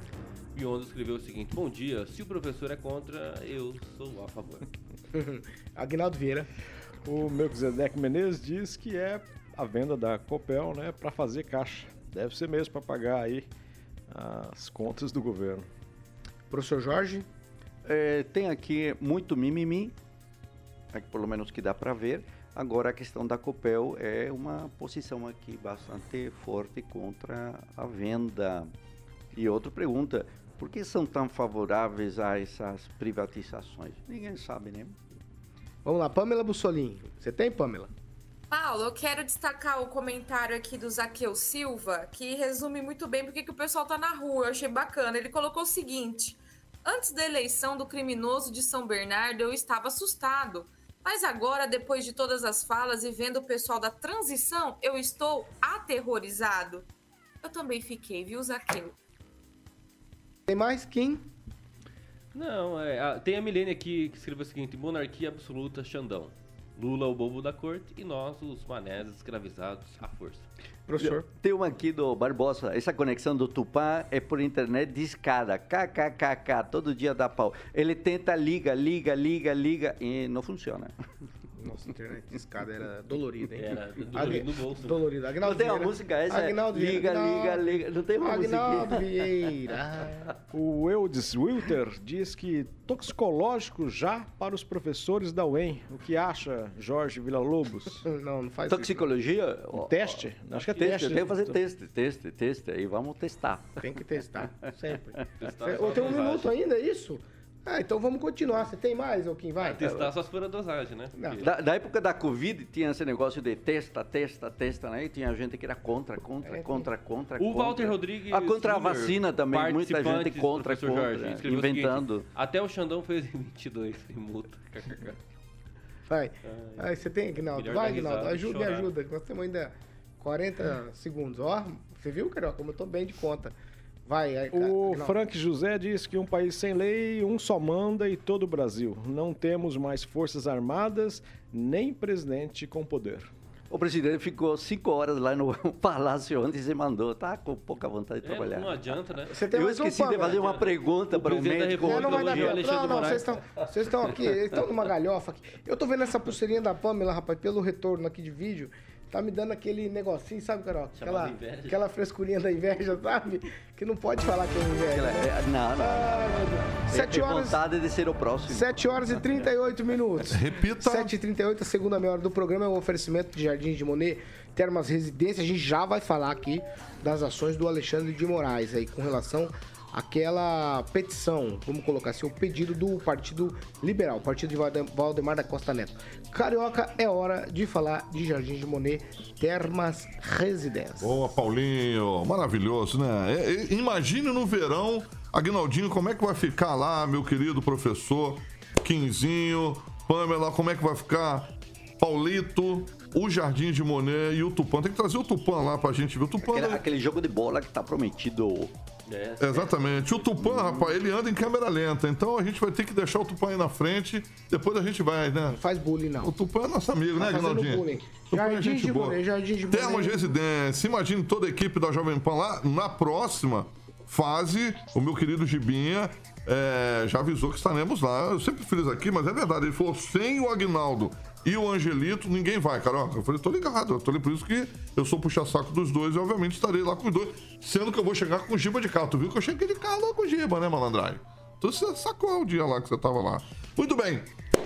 Biondo escreveu o seguinte: Bom dia, se o professor é contra, eu sou a favor. Agnaldo Vieira. O Melquisedeque Menezes diz que é a venda da Copel, né, para fazer caixa. Deve ser mesmo para pagar aí as contas do governo. Professor Jorge. É, tem aqui muito mimimi, é que pelo menos que dá para ver. Agora a questão da Copel é uma posição aqui bastante forte contra a venda. E outra pergunta, por que são tão favoráveis a essas privatizações? Ninguém sabe, né? Vamos lá, Pamela Bussolini. Você tem, Pamela? Paulo, eu quero destacar o comentário aqui do Zaqueu Silva, que resume muito bem porque que o pessoal tá na rua. Eu achei bacana. Ele colocou o seguinte: Antes da eleição do criminoso de São Bernardo, eu estava assustado. Mas agora, depois de todas as falas e vendo o pessoal da transição, eu estou aterrorizado. Eu também fiquei, viu, Zaqueu? Tem mais? Quem? Não, é, a- tem a Milene aqui que escreveu o seguinte: monarquia absoluta, Xandão. Lula, o bobo da corte, e nós, os manés escravizados à força. Professor. Tem uma aqui do Barbosa. Essa conexão do Tupã é por internet de escada. KKKK. Todo dia dá pau. Ele tenta, liga, liga, liga, liga e não funciona. Nossa, internet de escada era dolorida, hein? Era dolorido Agui- no bolso. Dolorido. Não Agnaldo tem uma música essa? é Agnaldo Vieira, liga, liga, Agnaldo- liga. Não tem uma Agnaldo música. Vieira. O Eudes Wilter diz que toxicológico já para os professores da UEM. O que acha, Jorge Villa-Lobos? Não, não faz Toxicologia? Um teste? Acho que é Teste, teste. eu tenho que fazer teste, teste, teste. Aí vamos testar. isso. Tem que testar, sempre. Testar só Ô, tem um minuto ainda, é isso? Ah, então vamos continuar. Você tem mais, ou quem vai? Testar só se for a dosagem, né? Não. Porque- Da, da época da Covid tinha esse negócio de testa, testa, testa, né? E tinha gente que era contra, contra, É, contra, contra. O contra. Walter Rodrigues. Ah, contra a vacina também, muita gente contra, professor contra, Jorge, escreveu o seguinte, inventando. Até o Xandão fez em 22 sem multa. KKK. Vai. Aí você tem, Agnaldo? Melhor Vai, e Ajuda, me ajuda. Nós temos ainda 40 segundos. Ó, você viu, Carol, como eu tô bem de conta. Vai, aí, O Agnaldo. Frank José diz que um país sem lei, um só manda e todo o Brasil. Não temos mais forças armadas, nem presidente com poder. O presidente ficou cinco horas lá no palácio ontem e se mandou. Tá com pouca vontade de É, trabalhar. não adianta, né? Você tem Eu mais um esqueci de fazer uma pergunta para o presidente da médico. Não, não vai dar tempo. Não, não, vocês estão, vocês estão aqui, eles estão numa galhofa aqui. Eu tô vendo essa pulseirinha da Pamela, rapaz, pelo retorno aqui de vídeo. Tá me dando aquele negocinho, sabe, Carol? Aquela, inveja. aquela frescurinha da inveja, sabe? Que não pode falar que é inveja. Né? Não, não. É- Sete horas, vontade de ser o próximo. 7 horas e 38 minutos. Repita. 7h38, a segunda meia hora do programa é o oferecimento de Jardim de Monet, Termas Residência. A gente já vai falar aqui das ações do Alexandre de Moraes aí com relação àquela petição, vamos colocar assim, o pedido do Partido Liberal, Partido de Valde- Valdemar da Costa Neto. Carioca, é hora de falar de Jardim de Monet, Termas Residência. Boa, Paulinho. Maravilhoso, né? É, é, imagine no verão, Agnaldinho, como é que vai ficar lá, meu querido professor Quinzinho, Pamela, como é que vai ficar Paulito, o Jardim de Monet e o Tupã. Tem que trazer o Tupã lá pra gente ver. O Tupã. Aquele, né? aquele jogo de bola que tá prometido. É, Exatamente. O Tupã, rapaz, ele anda em câmera lenta. Então a gente vai ter que deixar o Tupã aí na frente. Depois a gente vai, né? Não faz bullying, O não. Tupã é nosso amigo, Tá né, fazendo Agnaldinho? bullying. Tupã é Jardim gente de boa. Jardim de Termos Monet. Residência. Imagine toda a equipe da Jovem Pan lá. Na próxima fase, o meu querido Gibinha é, já avisou que estaremos lá. Eu sempre fiz aqui, mas é verdade. Ele falou: sem o Agnaldo e o Angelito, ninguém vai, Carioca. Eu falei: tô ligado. Eu tô ligado. Por isso que eu sou puxa-saco dos dois e, obviamente, estarei lá com os dois. Sendo que eu vou chegar com o Giba de carro. Tu viu que eu cheguei de carro lá com o Giba, né, malandragem? Então você sacou o dia lá que você tava lá. Muito bem.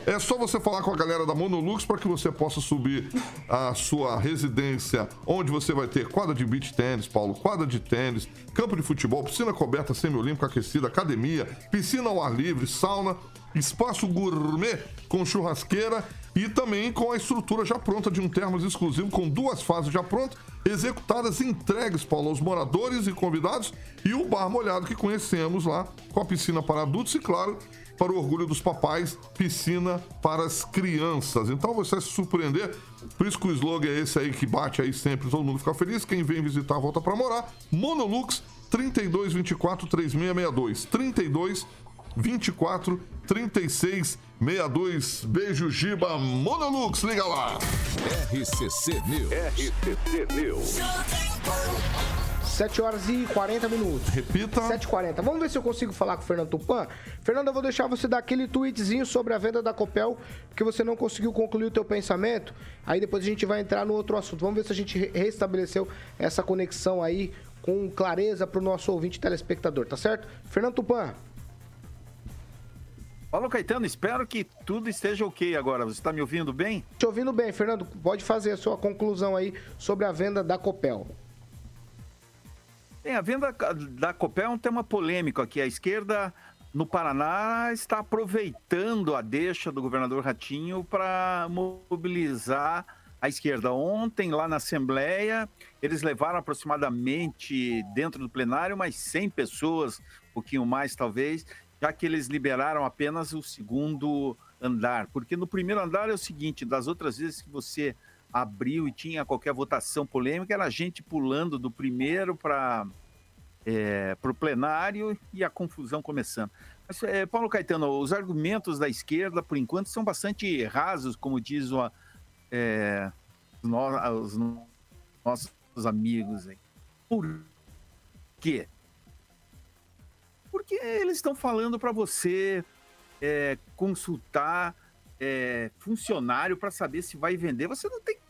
É só você falar com a galera da Monolux para que você possa subir a sua residência, onde você vai ter quadra de beach tênis, Paulo, quadra de tênis, campo de futebol, piscina coberta semiolímpica aquecida, academia, piscina ao ar livre, sauna, espaço gourmet com churrasqueira e também com a estrutura já pronta de um termos exclusivo com duas fases já prontas, executadas entregues, Paulo, aos moradores e convidados e o bar molhado que conhecemos lá, com a piscina para adultos e, claro, para o orgulho dos papais, piscina para as crianças. Então você vai se surpreender. Por isso que o slogan é esse aí que bate aí sempre, todo mundo fica feliz. Quem vem visitar volta para morar. Monolux 3224 3662. 32 24 36 62. Beijo, Giba Monolux, liga lá. RCC News. RCC News. 7 horas e 40 minutos. Repita. 7h40. Vamos ver se eu consigo falar com o Fernando Tupan. Fernando, eu vou deixar você dar aquele tweetzinho sobre a venda da Copel, porque você não conseguiu concluir o teu pensamento. Aí depois a gente vai entrar no outro assunto. Vamos ver se a gente restabeleceu essa conexão aí com clareza para o nosso ouvinte telespectador, tá certo? Fernando Tupan. Paulo Caetano, espero que tudo esteja ok agora. Você está me ouvindo bem? Te ouvindo bem, Fernando. Pode fazer a sua conclusão aí sobre a venda da Copel. Bem, a venda da Copel é um tema polêmico aqui. A esquerda no Paraná está aproveitando a deixa do governador Ratinho para mobilizar a esquerda. Ontem, lá na Assembleia, eles levaram aproximadamente, dentro do plenário, mais 100 pessoas, um pouquinho mais talvez, já que eles liberaram apenas o segundo andar. Porque no primeiro andar é o seguinte: das outras vezes que você abriu e tinha qualquer votação polêmica, era gente pulando do primeiro para é, o plenário e a confusão começando. Mas, é, Paulo Caetano, os argumentos da esquerda, por enquanto, são bastante rasos, como diz é, os, nossos amigos. Aí. Por quê? Porque eles estão falando para você é, consultar é, funcionário para saber se vai vender. Você não tem que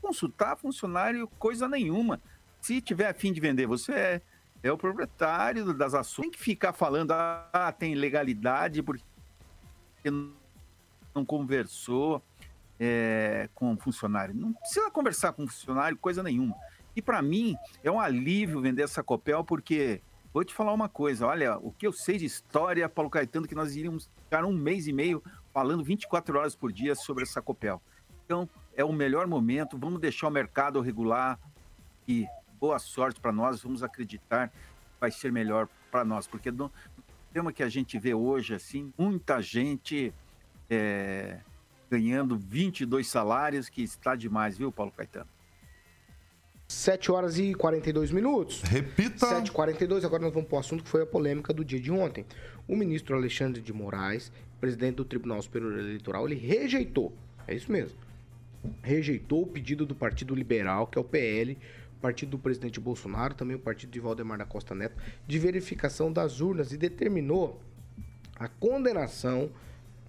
consultar funcionário coisa nenhuma. Se tiver a fim de vender, você é, é o proprietário das ações. Tem que ficar falando, ah, tem legalidade porque não conversou é, com o funcionário. Não precisa conversar com o funcionário, coisa nenhuma. E para mim é um alívio vender essa Copel porque Vou te falar uma coisa, olha, o que eu sei de história, Paulo Caetano, que nós iríamos ficar um mês e meio falando 24 horas por dia sobre essa Copel. Então, é o melhor momento, vamos deixar o mercado regular e boa sorte para nós, vamos acreditar que vai ser melhor para nós, porque no tema que a gente vê hoje, assim, muita gente é, ganhando 22 salários, que está demais, viu, Paulo Caetano? 7 horas e 42 minutos. Repita. 7 e 42 agora nós vamos para o assunto que foi a polêmica do dia de ontem. O ministro Alexandre de Moraes, presidente do Tribunal Superior Eleitoral, ele rejeitou, é isso mesmo, rejeitou o pedido do Partido Liberal, que é o PL, partido do presidente Bolsonaro, também o partido de Valdemar da Costa Neto, de verificação das urnas e determinou a condenação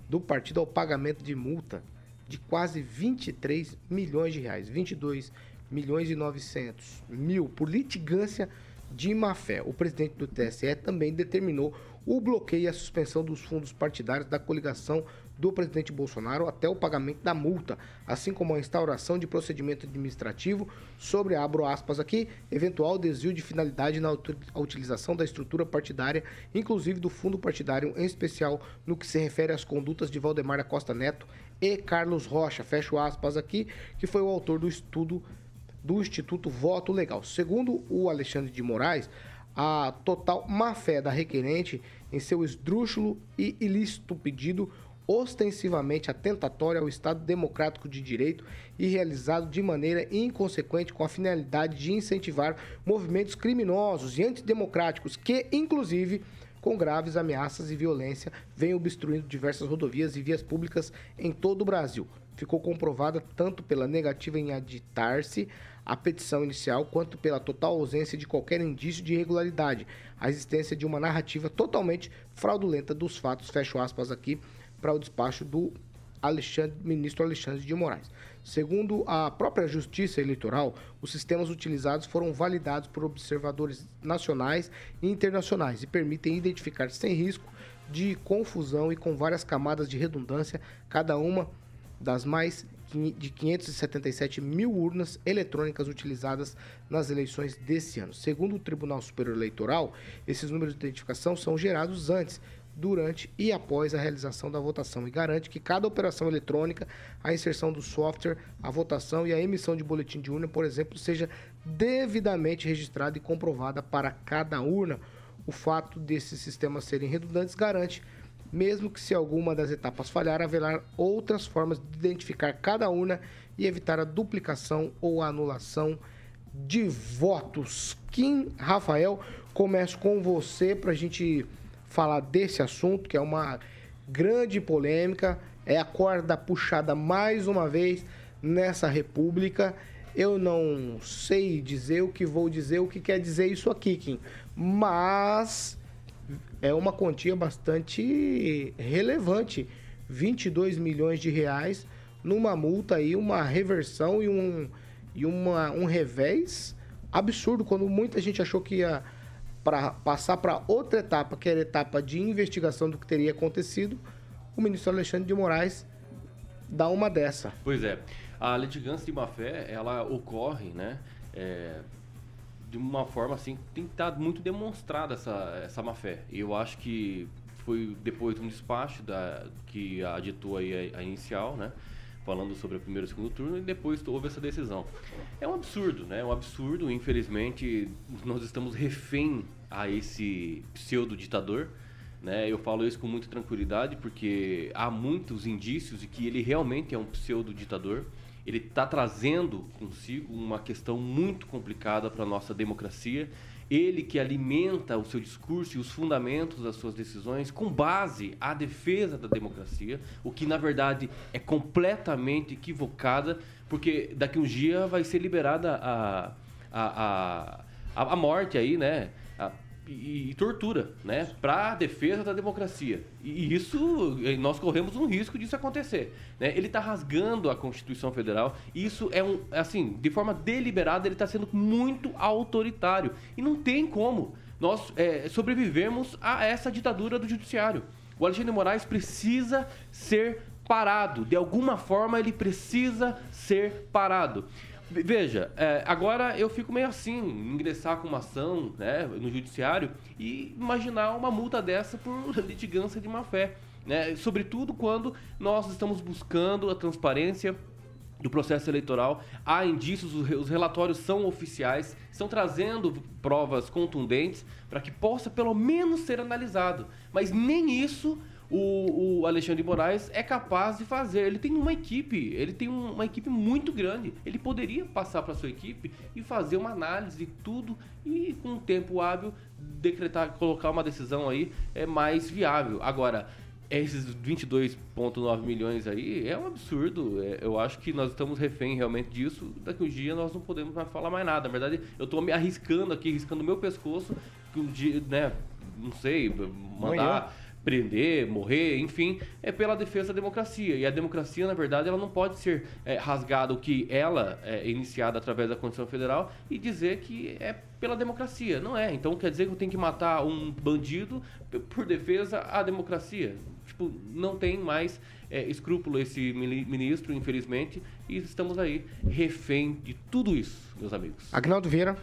do partido ao pagamento de multa de quase 23 milhões de reais, 22 milhões e 900 mil por litigância de má-fé. O presidente do TSE também determinou o bloqueio e a suspensão dos fundos partidários da coligação do presidente Bolsonaro até o pagamento da multa, assim como a instauração de procedimento administrativo sobre, abro aspas aqui, eventual desvio de finalidade na utilização da estrutura partidária, inclusive do fundo partidário, em especial no que se refere às condutas de Valdemar da Costa Neto e Carlos Rocha, fecho aspas aqui, que foi o autor do estudo do Instituto Voto Legal. Segundo o Alexandre de Moraes, a total má-fé da requerente em seu esdrúxulo e ilícito pedido ostensivamente atentatório ao Estado Democrático de Direito e realizado de maneira inconsequente com a finalidade de incentivar movimentos criminosos e antidemocráticos que, inclusive, com graves ameaças e violência, vêm obstruindo diversas rodovias e vias públicas em todo o Brasil. Ficou comprovada tanto pela negativa em aditar-se a petição inicial, quanto pela total ausência de qualquer indício de irregularidade, a existência de uma narrativa totalmente fraudulenta dos fatos, fecho aspas aqui, para o despacho do Alexandre, ministro Alexandre de Moraes. Segundo a própria Justiça Eleitoral, os sistemas utilizados foram validados por observadores nacionais e internacionais e permitem identificar sem risco de confusão e com várias camadas de redundância, cada uma das mais de 577 mil urnas eletrônicas utilizadas nas eleições desse ano. Segundo o Tribunal Superior Eleitoral, esses números de identificação são gerados antes, durante e após a realização da votação e garante que cada operação eletrônica, a inserção do software, a votação e a emissão de boletim de urna, por exemplo, seja devidamente registrada e comprovada para cada urna. O fato desses sistemas serem redundantes garante mesmo que se alguma das etapas falhar, haverá outras formas de identificar cada urna e evitar a duplicação ou a anulação de votos. Kim Rafael, começo com você para a gente falar desse assunto, que é uma grande polêmica, é a corda puxada mais uma vez nessa república. Eu não sei dizer o que vou dizer, o que quer dizer isso aqui, Kim, mas é uma quantia bastante relevante, 22 milhões de reais numa multa aí, uma reversão e um e uma, um revés absurdo quando muita gente achou que ia para passar para outra etapa, que era a etapa de investigação do que teria acontecido, o ministro Alexandre de Moraes dá uma dessa. Pois é. A litigância de má-fé, ela ocorre, né? É, de uma forma assim, tem estar muito demonstrada essa, essa má-fé. E eu acho que foi depois de um despacho da, que aditou aí a, a inicial, né? falando sobre o primeiro e o segundo turno e depois houve essa decisão. É um absurdo, né? É um absurdo, infelizmente, nós estamos refém a esse pseudo ditador, né? Eu falo isso com muita tranquilidade porque há muitos indícios de que ele realmente é um pseudo ditador. Ele está trazendo consigo uma questão muito complicada para a nossa democracia ele que alimenta o seu discurso e os fundamentos das suas decisões com base à defesa da democracia, o que na verdade é completamente equivocada, porque daqui um dia vai ser liberada a, a, a, a morte aí, né? E, e tortura, né, para a defesa da democracia. E isso nós corremos um risco disso acontecer. Né? Ele está rasgando a Constituição Federal. Isso é um, assim, de forma deliberada ele está sendo muito autoritário e não tem como nós é, sobrevivermos a essa ditadura do judiciário. O Alexandre Moraes precisa ser parado. De alguma forma ele precisa ser parado. Veja, é, agora eu fico meio assim, ingressar com uma ação né, no judiciário e imaginar uma multa dessa por litigância de má fé. Né? Sobretudo quando nós estamos buscando a transparência do processo eleitoral, há indícios, os relatórios são oficiais, estão trazendo provas contundentes para que possa pelo menos ser analisado. Mas nem isso o, o, Alexandre de Moraes é capaz de fazer. Ele tem uma equipe, ele tem uma equipe muito grande. Ele poderia passar para sua equipe e fazer uma análise de tudo e com um tempo hábil decretar, colocar uma decisão aí é mais viável. Agora, esses 22,9 milhões aí é um absurdo. É, eu acho que nós estamos refém realmente disso. Daqui um dia nós não podemos mais falar mais nada. Na verdade, eu estou me arriscando aqui, arriscando o meu pescoço, que um dia, né, não sei, mandar prender, morrer, enfim, é pela defesa da democracia. E a democracia, na verdade, ela não pode ser é, rasgada o que ela é iniciada através da Constituição Federal e dizer que é pela democracia. Não é. Então quer dizer que eu tenho que matar um bandido por defesa à democracia. Tipo, não tem mais é, escrúpulo esse ministro, infelizmente, e estamos aí refém de tudo isso, meus amigos. Agnaldo Vieira.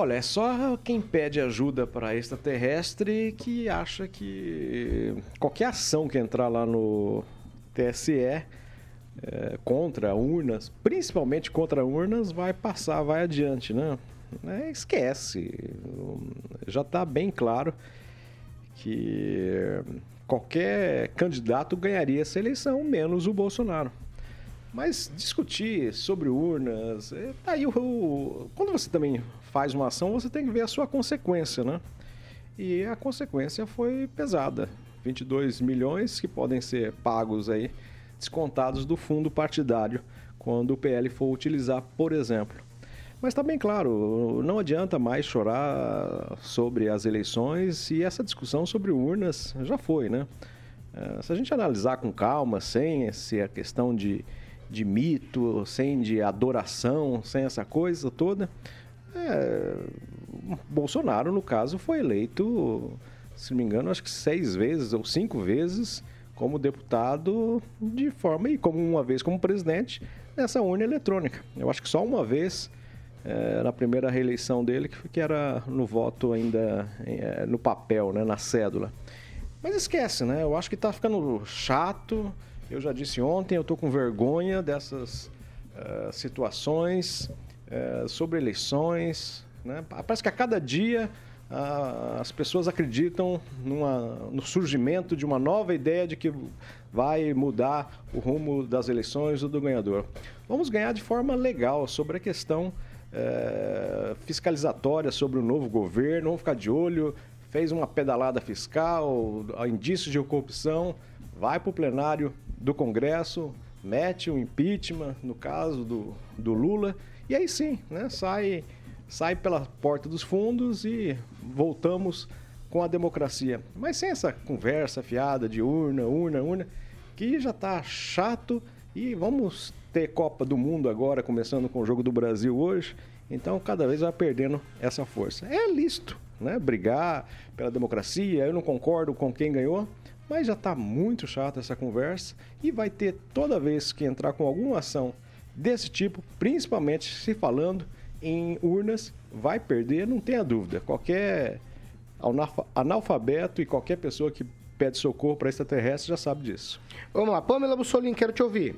Olha, é só quem pede ajuda para extraterrestre que acha que qualquer ação que entrar lá no TSE é, contra urnas, principalmente contra urnas, vai passar, vai adiante, né? É, esquece. Já está bem claro que qualquer candidato ganharia essa eleição, menos o Bolsonaro. Mas discutir sobre urnas, é, tá aí o, o, quando você também faz uma ação, você tem que ver a sua consequência, né? E a consequência foi pesada. 22 milhões que podem ser pagos aí, descontados do fundo partidário, quando o PL for utilizar, por exemplo. Mas está bem claro, não adianta mais chorar sobre as eleições e essa discussão sobre urnas já foi, né? É, se a gente analisar com calma, sem essa questão de, de mito, sem de adoração, sem essa coisa toda, é, Bolsonaro, no caso, foi eleito, se não me engano, acho que seis vezes ou cinco vezes como deputado de forma e como uma vez como presidente nessa urna eletrônica. Eu acho que só uma vez é, na primeira reeleição dele que, que era no voto ainda é, no papel, né, na cédula. Mas esquece, né? Eu acho que está ficando chato. Eu já disse ontem, eu estou com vergonha dessas uh, situações é, sobre eleições. Né? Parece que a cada dia as pessoas acreditam numa, no surgimento de uma nova ideia de que vai mudar o rumo das eleições ou do ganhador. Vamos ganhar de forma legal sobre a questão é, fiscalizatória sobre o novo governo, vamos ficar de olho, fez uma pedalada fiscal, indícios de corrupção, vai para o plenário do Congresso, mete um impeachment, no caso do, do Lula, e aí sim, né, sai, sai pela porta dos fundos e voltamos com a democracia. Mas sem essa conversa fiada de urna, urna, urna, que já está chato e vamos ter Copa do Mundo agora, começando com o jogo do Brasil hoje. Então, cada vez vai perdendo essa força. É lícito, né? Brigar pela democracia. Eu não concordo com quem ganhou, mas já está muito chata essa conversa e vai ter toda vez que entrar com alguma ação desse tipo, principalmente se falando em urnas, vai perder, não tenha dúvida. Qualquer analfabeto e qualquer pessoa que pede socorro para extraterrestre já sabe disso. Vamos lá, Pamela Bussolini, quero te ouvir.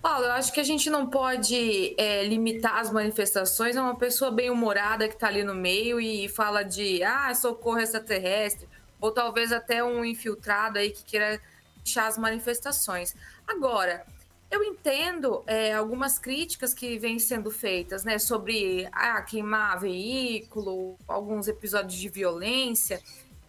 Paulo, eu acho que a gente não pode é, limitar as manifestações a uma pessoa bem humorada que está ali no meio e fala de ah, socorro extraterrestre, ou talvez até um infiltrado aí que queira deixar as manifestações. Agora, eu entendo é, algumas críticas que vêm sendo feitas, né, sobre ah, queimar veículo, alguns episódios de violência.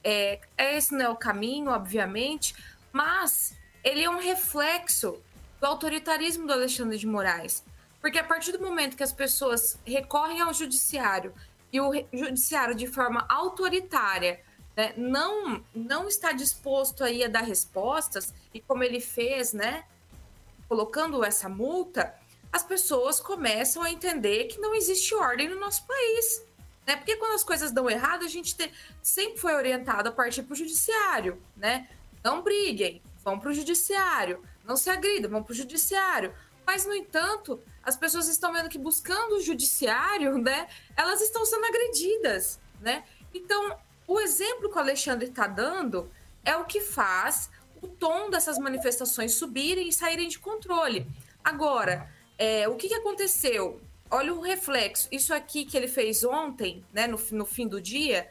É, esse não é o caminho, obviamente, mas ele é um reflexo do autoritarismo do Alexandre de Moraes. Porque a partir do momento que as pessoas recorrem ao judiciário e o judiciário, de forma autoritária, né, não, não está disposto aí a dar respostas, e como ele fez, né, colocando essa multa, as pessoas começam a entender que não existe ordem no nosso país. Né? Porque quando as coisas dão errado, a gente te, sempre foi orientado a partir para o judiciário. Né? Não briguem, vão para o judiciário não se agridam, vão para o judiciário. Mas, no entanto, as pessoas estão vendo que buscando o judiciário, né, elas estão sendo agredidas, né? Então, o exemplo que o Alexandre está dando é o que faz o tom dessas manifestações subirem e saírem de controle. Agora, é, o que, que aconteceu? Olha o reflexo. Isso aqui que ele fez ontem, né, no, no fim do dia,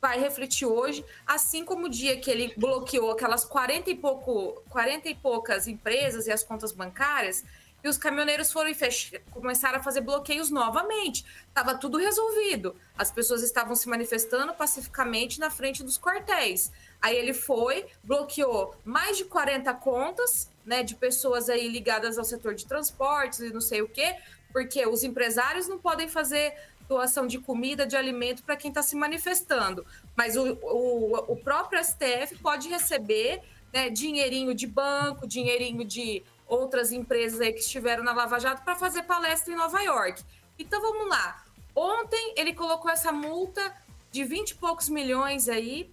vai refletir hoje, assim como o dia que ele bloqueou aquelas 40 e, pouco, 40 e poucas empresas e as contas bancárias, e os caminhoneiros foram fech... começaram a fazer bloqueios novamente. Estava tudo resolvido. As pessoas estavam se manifestando pacificamente na frente dos quartéis. Aí ele foi, bloqueou mais de 40 contas, né, de pessoas aí ligadas ao setor de transportes e não sei o quê, porque os empresários não podem fazer doação de comida, de alimento para quem está se manifestando. Mas o, o, o, próprio STF pode receber né, dinheirinho de banco, dinheirinho de outras empresas aí que estiveram na Lava Jato para fazer palestra em Nova York. Então vamos lá. Ontem ele colocou essa multa de 20 e poucos milhões aí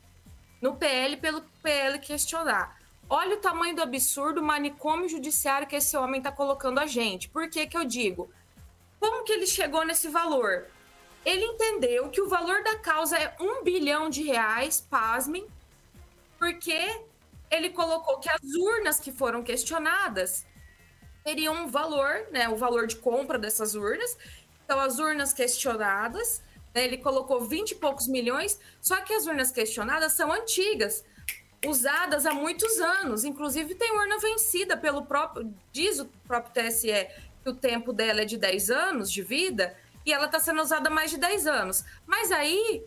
no PL pelo PL questionar. Olha o tamanho do absurdo manicômio judiciário que esse homem está colocando a gente. Por que que eu digo? Como que ele chegou nesse valor? ele entendeu que o valor da causa é um bilhão de reais, pasmem, porque ele colocou que as urnas que foram questionadas teriam um valor, né, o valor de compra dessas urnas. Então, as urnas questionadas, ele colocou 20 e poucos milhões, só que as urnas questionadas são antigas, usadas há muitos anos. Inclusive, tem urna vencida pelo próprio, diz o próprio TSE que o tempo dela é de 10 anos de vida, e ela está sendo usada há mais de 10 anos. Mas aí,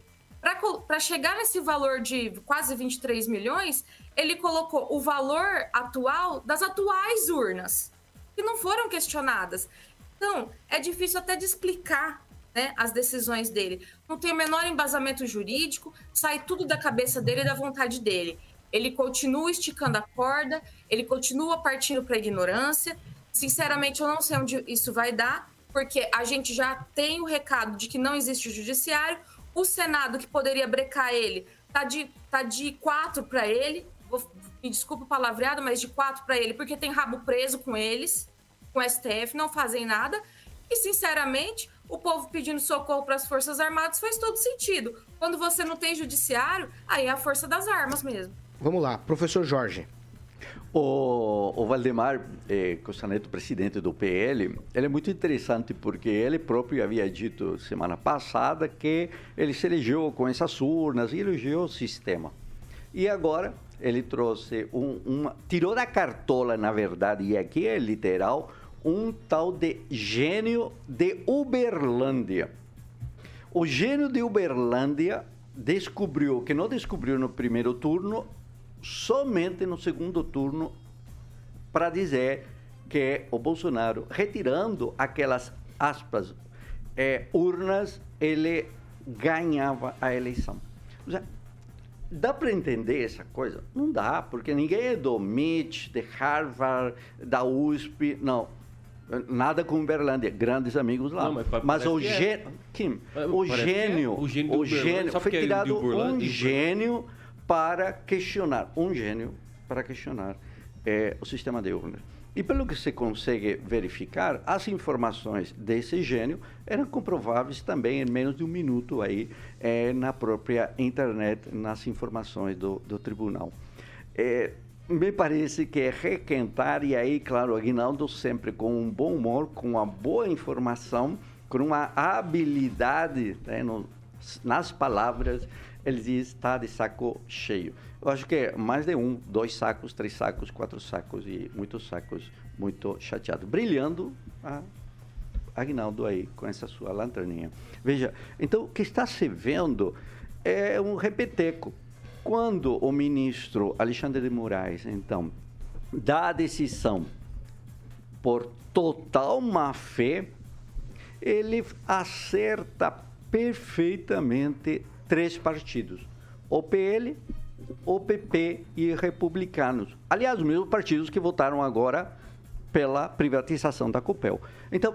para chegar nesse valor de quase 23 milhões, ele colocou o valor atual das atuais urnas, que não foram questionadas. Então, é difícil até de explicar né, as decisões dele. Não tem o menor embasamento jurídico, sai tudo da cabeça dele e da vontade dele. Ele continua esticando a corda, ele continua partindo para a ignorância. Sinceramente, eu não sei onde isso vai dar, porque a gente já tem o recado de que não existe o judiciário, o Senado, que poderia brecar ele, tá de, tá de quatro para ele, vou, me desculpa o palavreado, mas de quatro para ele, porque tem rabo preso com eles, com o STF, não fazem nada. E, sinceramente, o povo pedindo socorro para as Forças Armadas faz todo sentido. Quando você não tem judiciário, aí é a força das armas mesmo. Vamos lá, professor Jorge. O, o Valdemar eh, Costaneto, presidente do PL, ele é muito interessante porque ele próprio havia dito semana passada que ele se elegeu com essas urnas e elogiou o sistema. E agora ele trouxe um, uma. tirou da cartola, na verdade, e aqui é literal, um tal de gênio de Uberlândia. O gênio de Uberlândia descobriu, que não descobriu no primeiro turno, somente no segundo turno, para dizer que o Bolsonaro, retirando aquelas aspas, é, urnas, ele ganhava a eleição. Ou seja, dá para entender essa coisa? Não dá, porque ninguém é do MIT, de Harvard, da USP, não. Nada com Uberlândia, grandes amigos lá. Não, mas mas o, gê... é. Kim, É, o que é. gênio, O gênio o gênio, foi é Uberlândia? um gênio para questionar, um gênio para questionar eh, o sistema de urnas. E pelo que se consegue verificar, as informações desse gênio eram comprováveis também em menos de um minuto aí eh, na própria internet, nas informações do, do tribunal. Eh, me parece que é requentar, e aí, claro, Aguinaldo sempre com um bom humor, com uma boa informação, com uma habilidade né, no- nas palavras, ele diz está de saco cheio. Eu acho que é mais de um, dois sacos, três sacos, quatro sacos e muitos sacos, muito chateado. Brilhando a Agnaldo aí com essa sua lanterninha. Veja, então o que está se vendo é um repeteco. Quando o ministro Alexandre de Moraes, então, dá a decisão por total má fé, ele acerta perfeitamente três partidos: o PL, o PP e republicanos. Aliás, os mesmos partidos que votaram agora pela privatização da Copel. Então,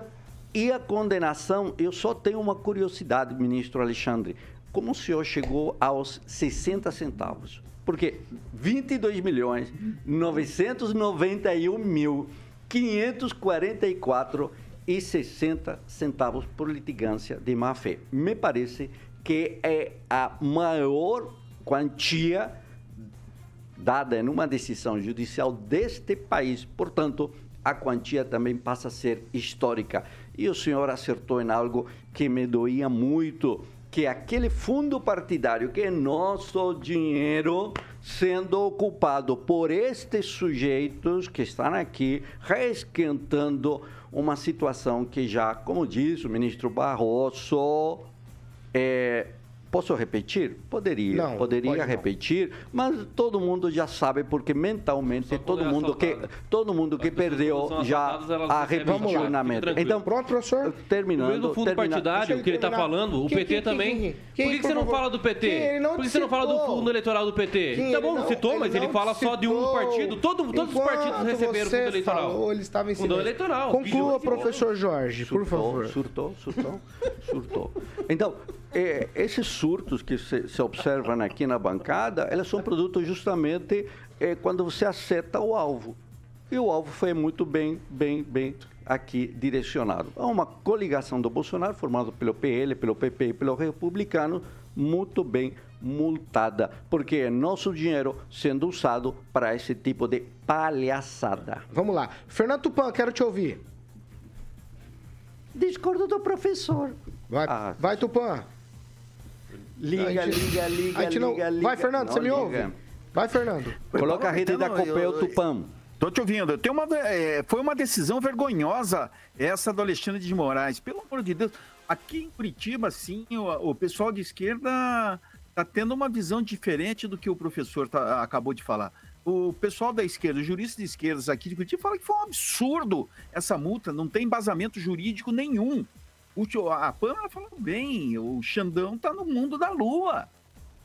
e a condenação, eu só tenho uma curiosidade, ministro Alexandre. Como o senhor chegou aos 60 centavos? Porque 22 milhões 991 mil 544 e 60 centavos por litigância de má fé. Me parece que é a maior quantia dada em uma decisão judicial deste país. Portanto, a quantia também passa a ser histórica. E o senhor acertou em algo que me doía muito, que aquele fundo partidário, que é nosso dinheiro sendo ocupado por estes sujeitos que estão aqui reesquentando uma situação que já, como diz o ministro Barroso, é, Posso repetir? Poderia, Não, poderia pode não. repetir, mas todo mundo já sabe porque mentalmente Só todo mundo que todo mundo que perdeu já a repetiu na mente. Então, Pronto, professor? terminando, O mesmo fundo termina- partidário que ele está falando, o Quem, PT quem, também. quem? Por que, você não fala do PT? Por que você não fala do fundo eleitoral do PT? Quem? tá bom, não citou, mas ele fala só de um partido. Todo, todos os partidos receberam fundo eleitoral. Falou, ele estava em Fundo eleitoral. Conclua, professor Jorge, por surtou, favor. Surtou, surtou, surtou. Então, é, esses surtos que se, se observam aqui na bancada, eles são produto justamente é, quando você acerta o alvo. E o alvo foi muito bem, bem, bem aqui direcionado. Há uma coligação do Bolsonaro, formada pelo PL, pelo PP e pelo Republicano, muito bem multada, porque é nosso dinheiro sendo usado para esse tipo de palhaçada. Vamos lá. Fernando Tupan, quero te ouvir. Discordo do professor. Vai, Ah, vai Tupan. Liga, gente- liga, liga, não- liga, liga. Vai, Fernando, Não você me ouve? liga. Vai, Fernando. Coloca a rede da eu- Copel Tupã. Tô te ouvindo. Tem uma, é, foi uma decisão vergonhosa essa do Alexandre de Moraes. Pelo amor de Deus. Aqui em Curitiba, sim, o, o pessoal de esquerda está tendo uma visão diferente do que o professor tá- acabou de falar. O pessoal da esquerda, os juristas de esquerdas aqui de Curitiba, fala que foi um absurdo essa multa, não tem embasamento jurídico nenhum. O, a Pâmela falou bem, o Xandão está no mundo da lua.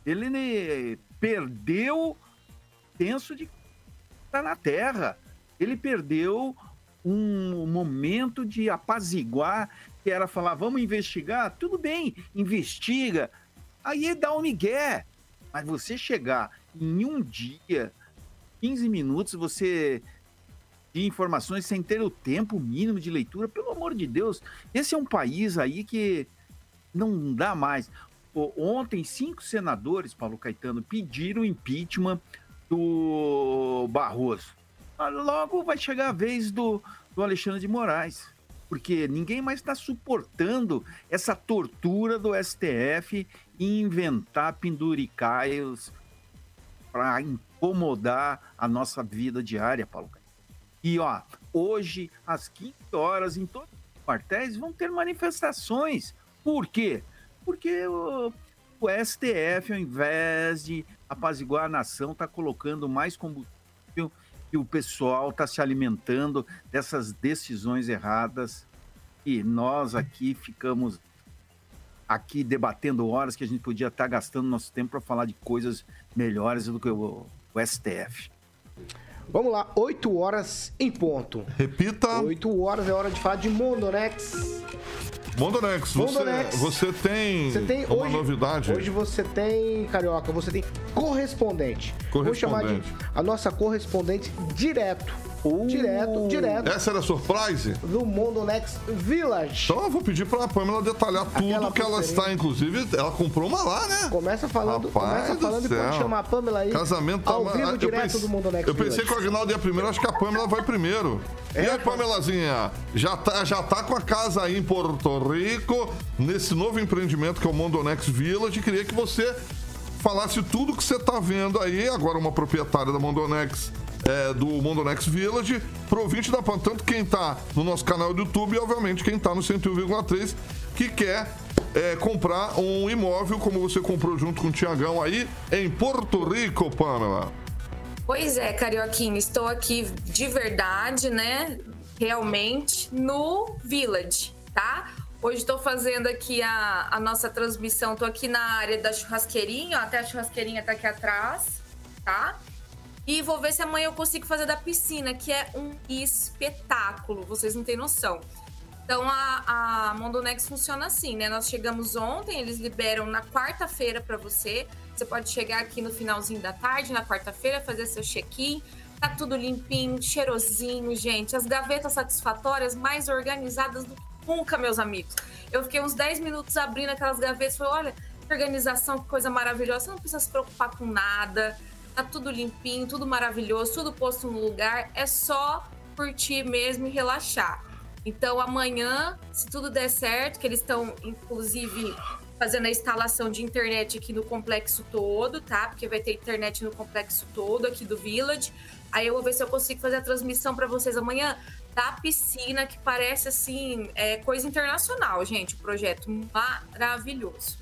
Ele né, perdeu senso de está na terra. Ele perdeu um momento de apaziguar, que era falar, vamos investigar? Tudo bem, investiga. Aí dá um migué. Mas você chegar em um dia, 15 minutos, você de informações sem ter o tempo mínimo de leitura, pelo amor de Deus, esse é um país aí que não dá mais. Ontem, cinco senadores, Paulo Caetano, pediram impeachment do Barroso. Mas Logo vai chegar a vez do, do Alexandre de Moraes, porque ninguém mais está suportando essa tortura do STF e inventar penduricaios para incomodar a nossa vida diária, Paulo Caetano. E ó, hoje, às 15 horas, em todos os quartéis, vão ter manifestações. Por quê? Porque o o STF, ao invés de apaziguar a nação, está colocando mais combustível e o pessoal está se alimentando dessas decisões erradas e nós aqui ficamos aqui debatendo horas que a gente podia estar gastando nosso tempo para falar de coisas melhores do que o, o STF. Vamos lá, 8 horas em ponto. Repita. 8 horas é hora de falar de Mondonex. Mondonex, Mondonex. Você, você tem, Você tem uma hoje, novidade? Hoje você tem, Carioca, você tem correspondente. Vou chamar de a nossa correspondente direto. Direto, direto. Essa era a surprise? Do Mondonex Village. Então eu vou pedir pra Pamela detalhar tudo Aquela que ela está, inclusive, ela comprou uma lá, né? Começa falando, Rapaz começa do falando e pode chamar a Pamela aí. Casamento tá ao vivo eu direto pense- do Mondonex Eu pensei Village. que o Agnaldo ia primeiro, acho que a Pamela vai primeiro. e aí, Pamelazinha, já tá, já tá com a casa aí em Porto Rico, nesse novo empreendimento que é o Mondonex Village. Queria que você falasse tudo que você tá vendo aí, agora uma proprietária da Mondonex. é, do Mondonex Village, pro ouvinte da PAN, tanto quem tá no nosso canal do YouTube e, obviamente, quem tá no 101,3, que quer é, comprar um imóvel como você comprou junto com o Tiagão aí em Porto Rico, Pamela. Pois é, Carioquinha, estou aqui de verdade, né? Realmente no Village, tá? Hoje estou fazendo aqui a, a nossa transmissão. Estou aqui na área da churrasqueirinha, até a churrasqueirinha tá aqui atrás, tá? E vou ver se amanhã eu consigo fazer da piscina, que é um espetáculo, vocês não têm noção. Então a, a Mondonex funciona assim, né? Nós chegamos ontem, eles liberam na quarta-feira para você. Você pode chegar aqui no finalzinho da tarde, na quarta-feira, fazer seu check-in. Tá tudo limpinho, cheirosinho, gente. As gavetas satisfatórias mais organizadas do que nunca, meus amigos. Eu fiquei uns 10 minutos abrindo aquelas gavetas. Falei, olha, que organização, que coisa maravilhosa. Você não precisa se preocupar com nada. Tá tudo limpinho, tudo maravilhoso, tudo posto no lugar. É só curtir mesmo e relaxar. Então amanhã, se tudo der certo, que eles estão, inclusive, fazendo a instalação de internet aqui no complexo todo, tá? Porque vai ter internet no complexo todo aqui do Village. Aí eu vou ver se eu consigo fazer a transmissão para vocês amanhã da piscina, que parece assim, é coisa internacional, gente. Projeto maravilhoso.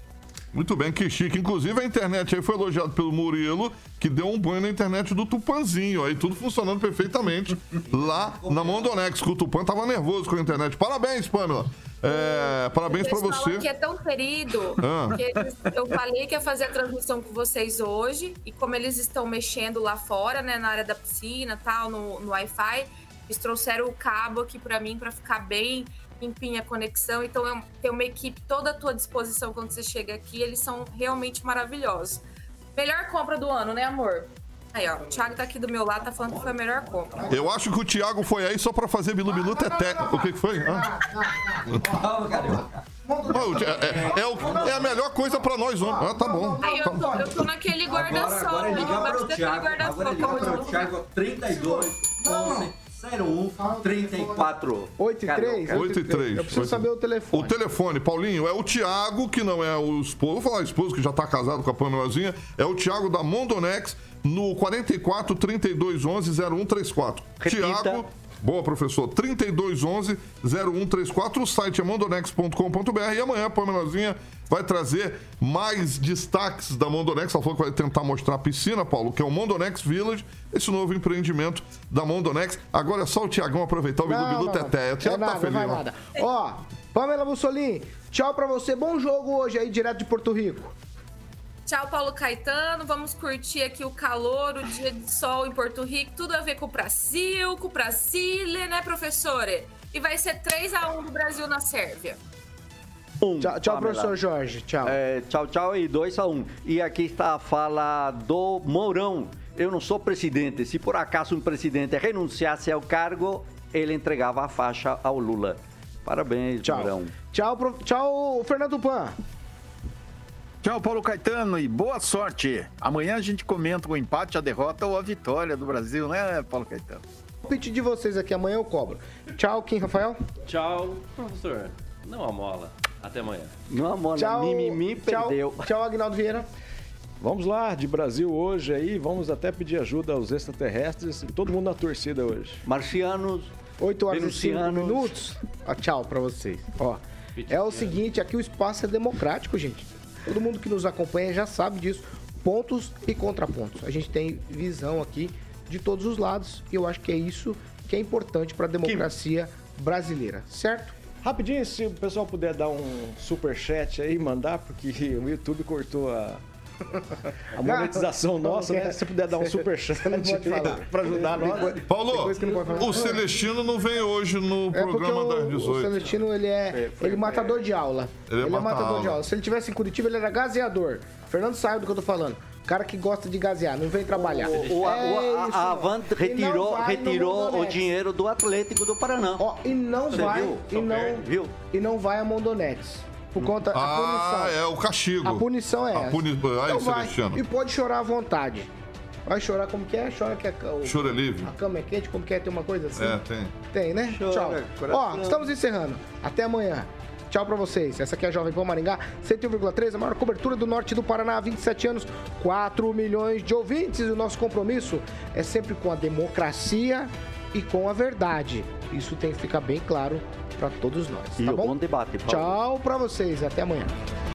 Muito bem, que chique. Inclusive a internet aí foi elogiado pelo Murilo, que deu um banho na internet do Tupanzinho. Aí tudo funcionando perfeitamente lá na Mondonex, que o Tupan tava nervoso com a internet. Parabéns, Pamela. É, parabéns pra O pessoal você. aqui é tão querido Ah. que eles- eu falei que ia fazer a transmissão com vocês hoje e como eles estão mexendo lá fora, né, na área da piscina, tal, no, no Wi-Fi, eles trouxeram o cabo aqui pra mim pra ficar bem limpinha a conexão. Então eu tenho uma equipe toda à tua disposição quando você chega aqui. Eles são realmente maravilhosos. Melhor compra do ano, né, amor? Aí, ó, o Thiago tá aqui do meu lado, tá falando que foi a melhor compra. Eu acho que o Thiago foi aí só pra fazer Bilu Bilu Teté. O que foi? Não, é, é o- é a melhor coisa pra nós homens. Ah, tá bom. Aí eu tô, eu tô naquele guarda-sol, é né? para daquele Thiago. guarda-sol Agora é eu ligar para o Thiago 32 11 01 34. 8 e 3? 8 e 3. Eu preciso saber o telefone. O telefone, Paulinho, é o Thiago, que não é o esposo, vou falar esposo, que já tá casado com a Pamelazinha, é o Thiago da Mondonex, no 44 32 11 0134. Repita. Thiago, boa professor, 32 11 0134, o site é mondonex.com.br e amanhã a Pamelazinha vai trazer mais destaques da Mondonex, ela falou que vai tentar mostrar a piscina, Paulo, que é o Mondonex Village, esse novo empreendimento da Mondonex. Agora é só o Tiagão aproveitar o Bilu Bilu Teté. O é Thiago tá feliz vai lá. nada. Ó, Pamela Mussolini, tchau pra você. Bom jogo hoje aí, direto de Porto Rico. Tchau, Paulo Caetano. Vamos curtir aqui o calor, o dia de sol em Porto Rico. Tudo a ver com o Brasil, com o Brasília, né, professora? E vai ser 3x1 do Brasil na Sérvia. Um, Tchau, tchau professor Jorge. Tchau. É, tchau, tchau e 2 a 1. Um. E aqui está a fala do Mourão. Eu não sou presidente. Se por acaso um presidente renunciasse ao cargo, ele entregava a faixa ao Lula. Parabéns, Tchau. Mourão. Tchau, pro- tchau, Fernando Pan. Tchau, Paulo Caetano, e boa sorte. Amanhã a gente comenta o empate, a derrota ou a vitória do Brasil, né, Paulo Caetano? Vou pedir de vocês aqui, amanhã eu cobro. Tchau, Kim Rafael. Tchau, professor. Não amola. Até amanhã. Não, mano, Tchau, mimimi tchau, perdeu. Tchau, Agnaldo Vieira. Vamos lá, de Brasil hoje aí, vamos até pedir ajuda aos extraterrestres, todo mundo na torcida hoje. Marcianos, 8 horas e 5 Venusianos. minutos. Ó, tchau pra vocês. Ó, é o seguinte, aqui o espaço é democrático, gente. Todo mundo que nos acompanha já sabe disso. Pontos e contrapontos. A gente tem visão aqui de todos os lados e eu acho que é isso que é importante para a democracia brasileira, certo? Rapidinho, se o pessoal puder dar um super chat aí, mandar, porque o YouTube cortou a, a monetização Não, nossa, não né? quer. Se você puder dar um super chat Você não pode falar. para ajudar nós. Paulo, o Celestino não vem hoje no É programa das o, o 18. Celestino, ele é, ele é matador de aula. Ele é Ele é mata matador de aula. aula. Se ele tivesse em Curitiba, ele era gazeador. Fernando sabe do que eu tô falando. Cara que gosta de gazear, não vem trabalhar. O, o- a- É o- a- isso, a retirou, retirou o dinheiro do Atlético do Paraná. Ó, e não Você vai, viu? e não, Viu? e não vai a Mondonex. Por conta da Ah, punição. é o castigo. A punição é A essa. puni... Aí, Então vai. E pode chorar à vontade. Vai chorar como que é? Chora que a, o- Choro é livre. a cama é quente, como que é? Tem uma coisa assim? É, tem. Tem, né? Chora, Tchau. coração. Ó, estamos encerrando. Até amanhã. Tchau pra vocês. Essa aqui é a Jovem Pan Maringá, 101,3, a maior cobertura do norte do Paraná há 27 anos, 4 milhões de ouvintes. E o nosso compromisso é sempre com a democracia e com a verdade. Isso tem que ficar bem claro pra todos nós. E tá bom? bom debate, Paulo. Tchau pra vocês. Até amanhã.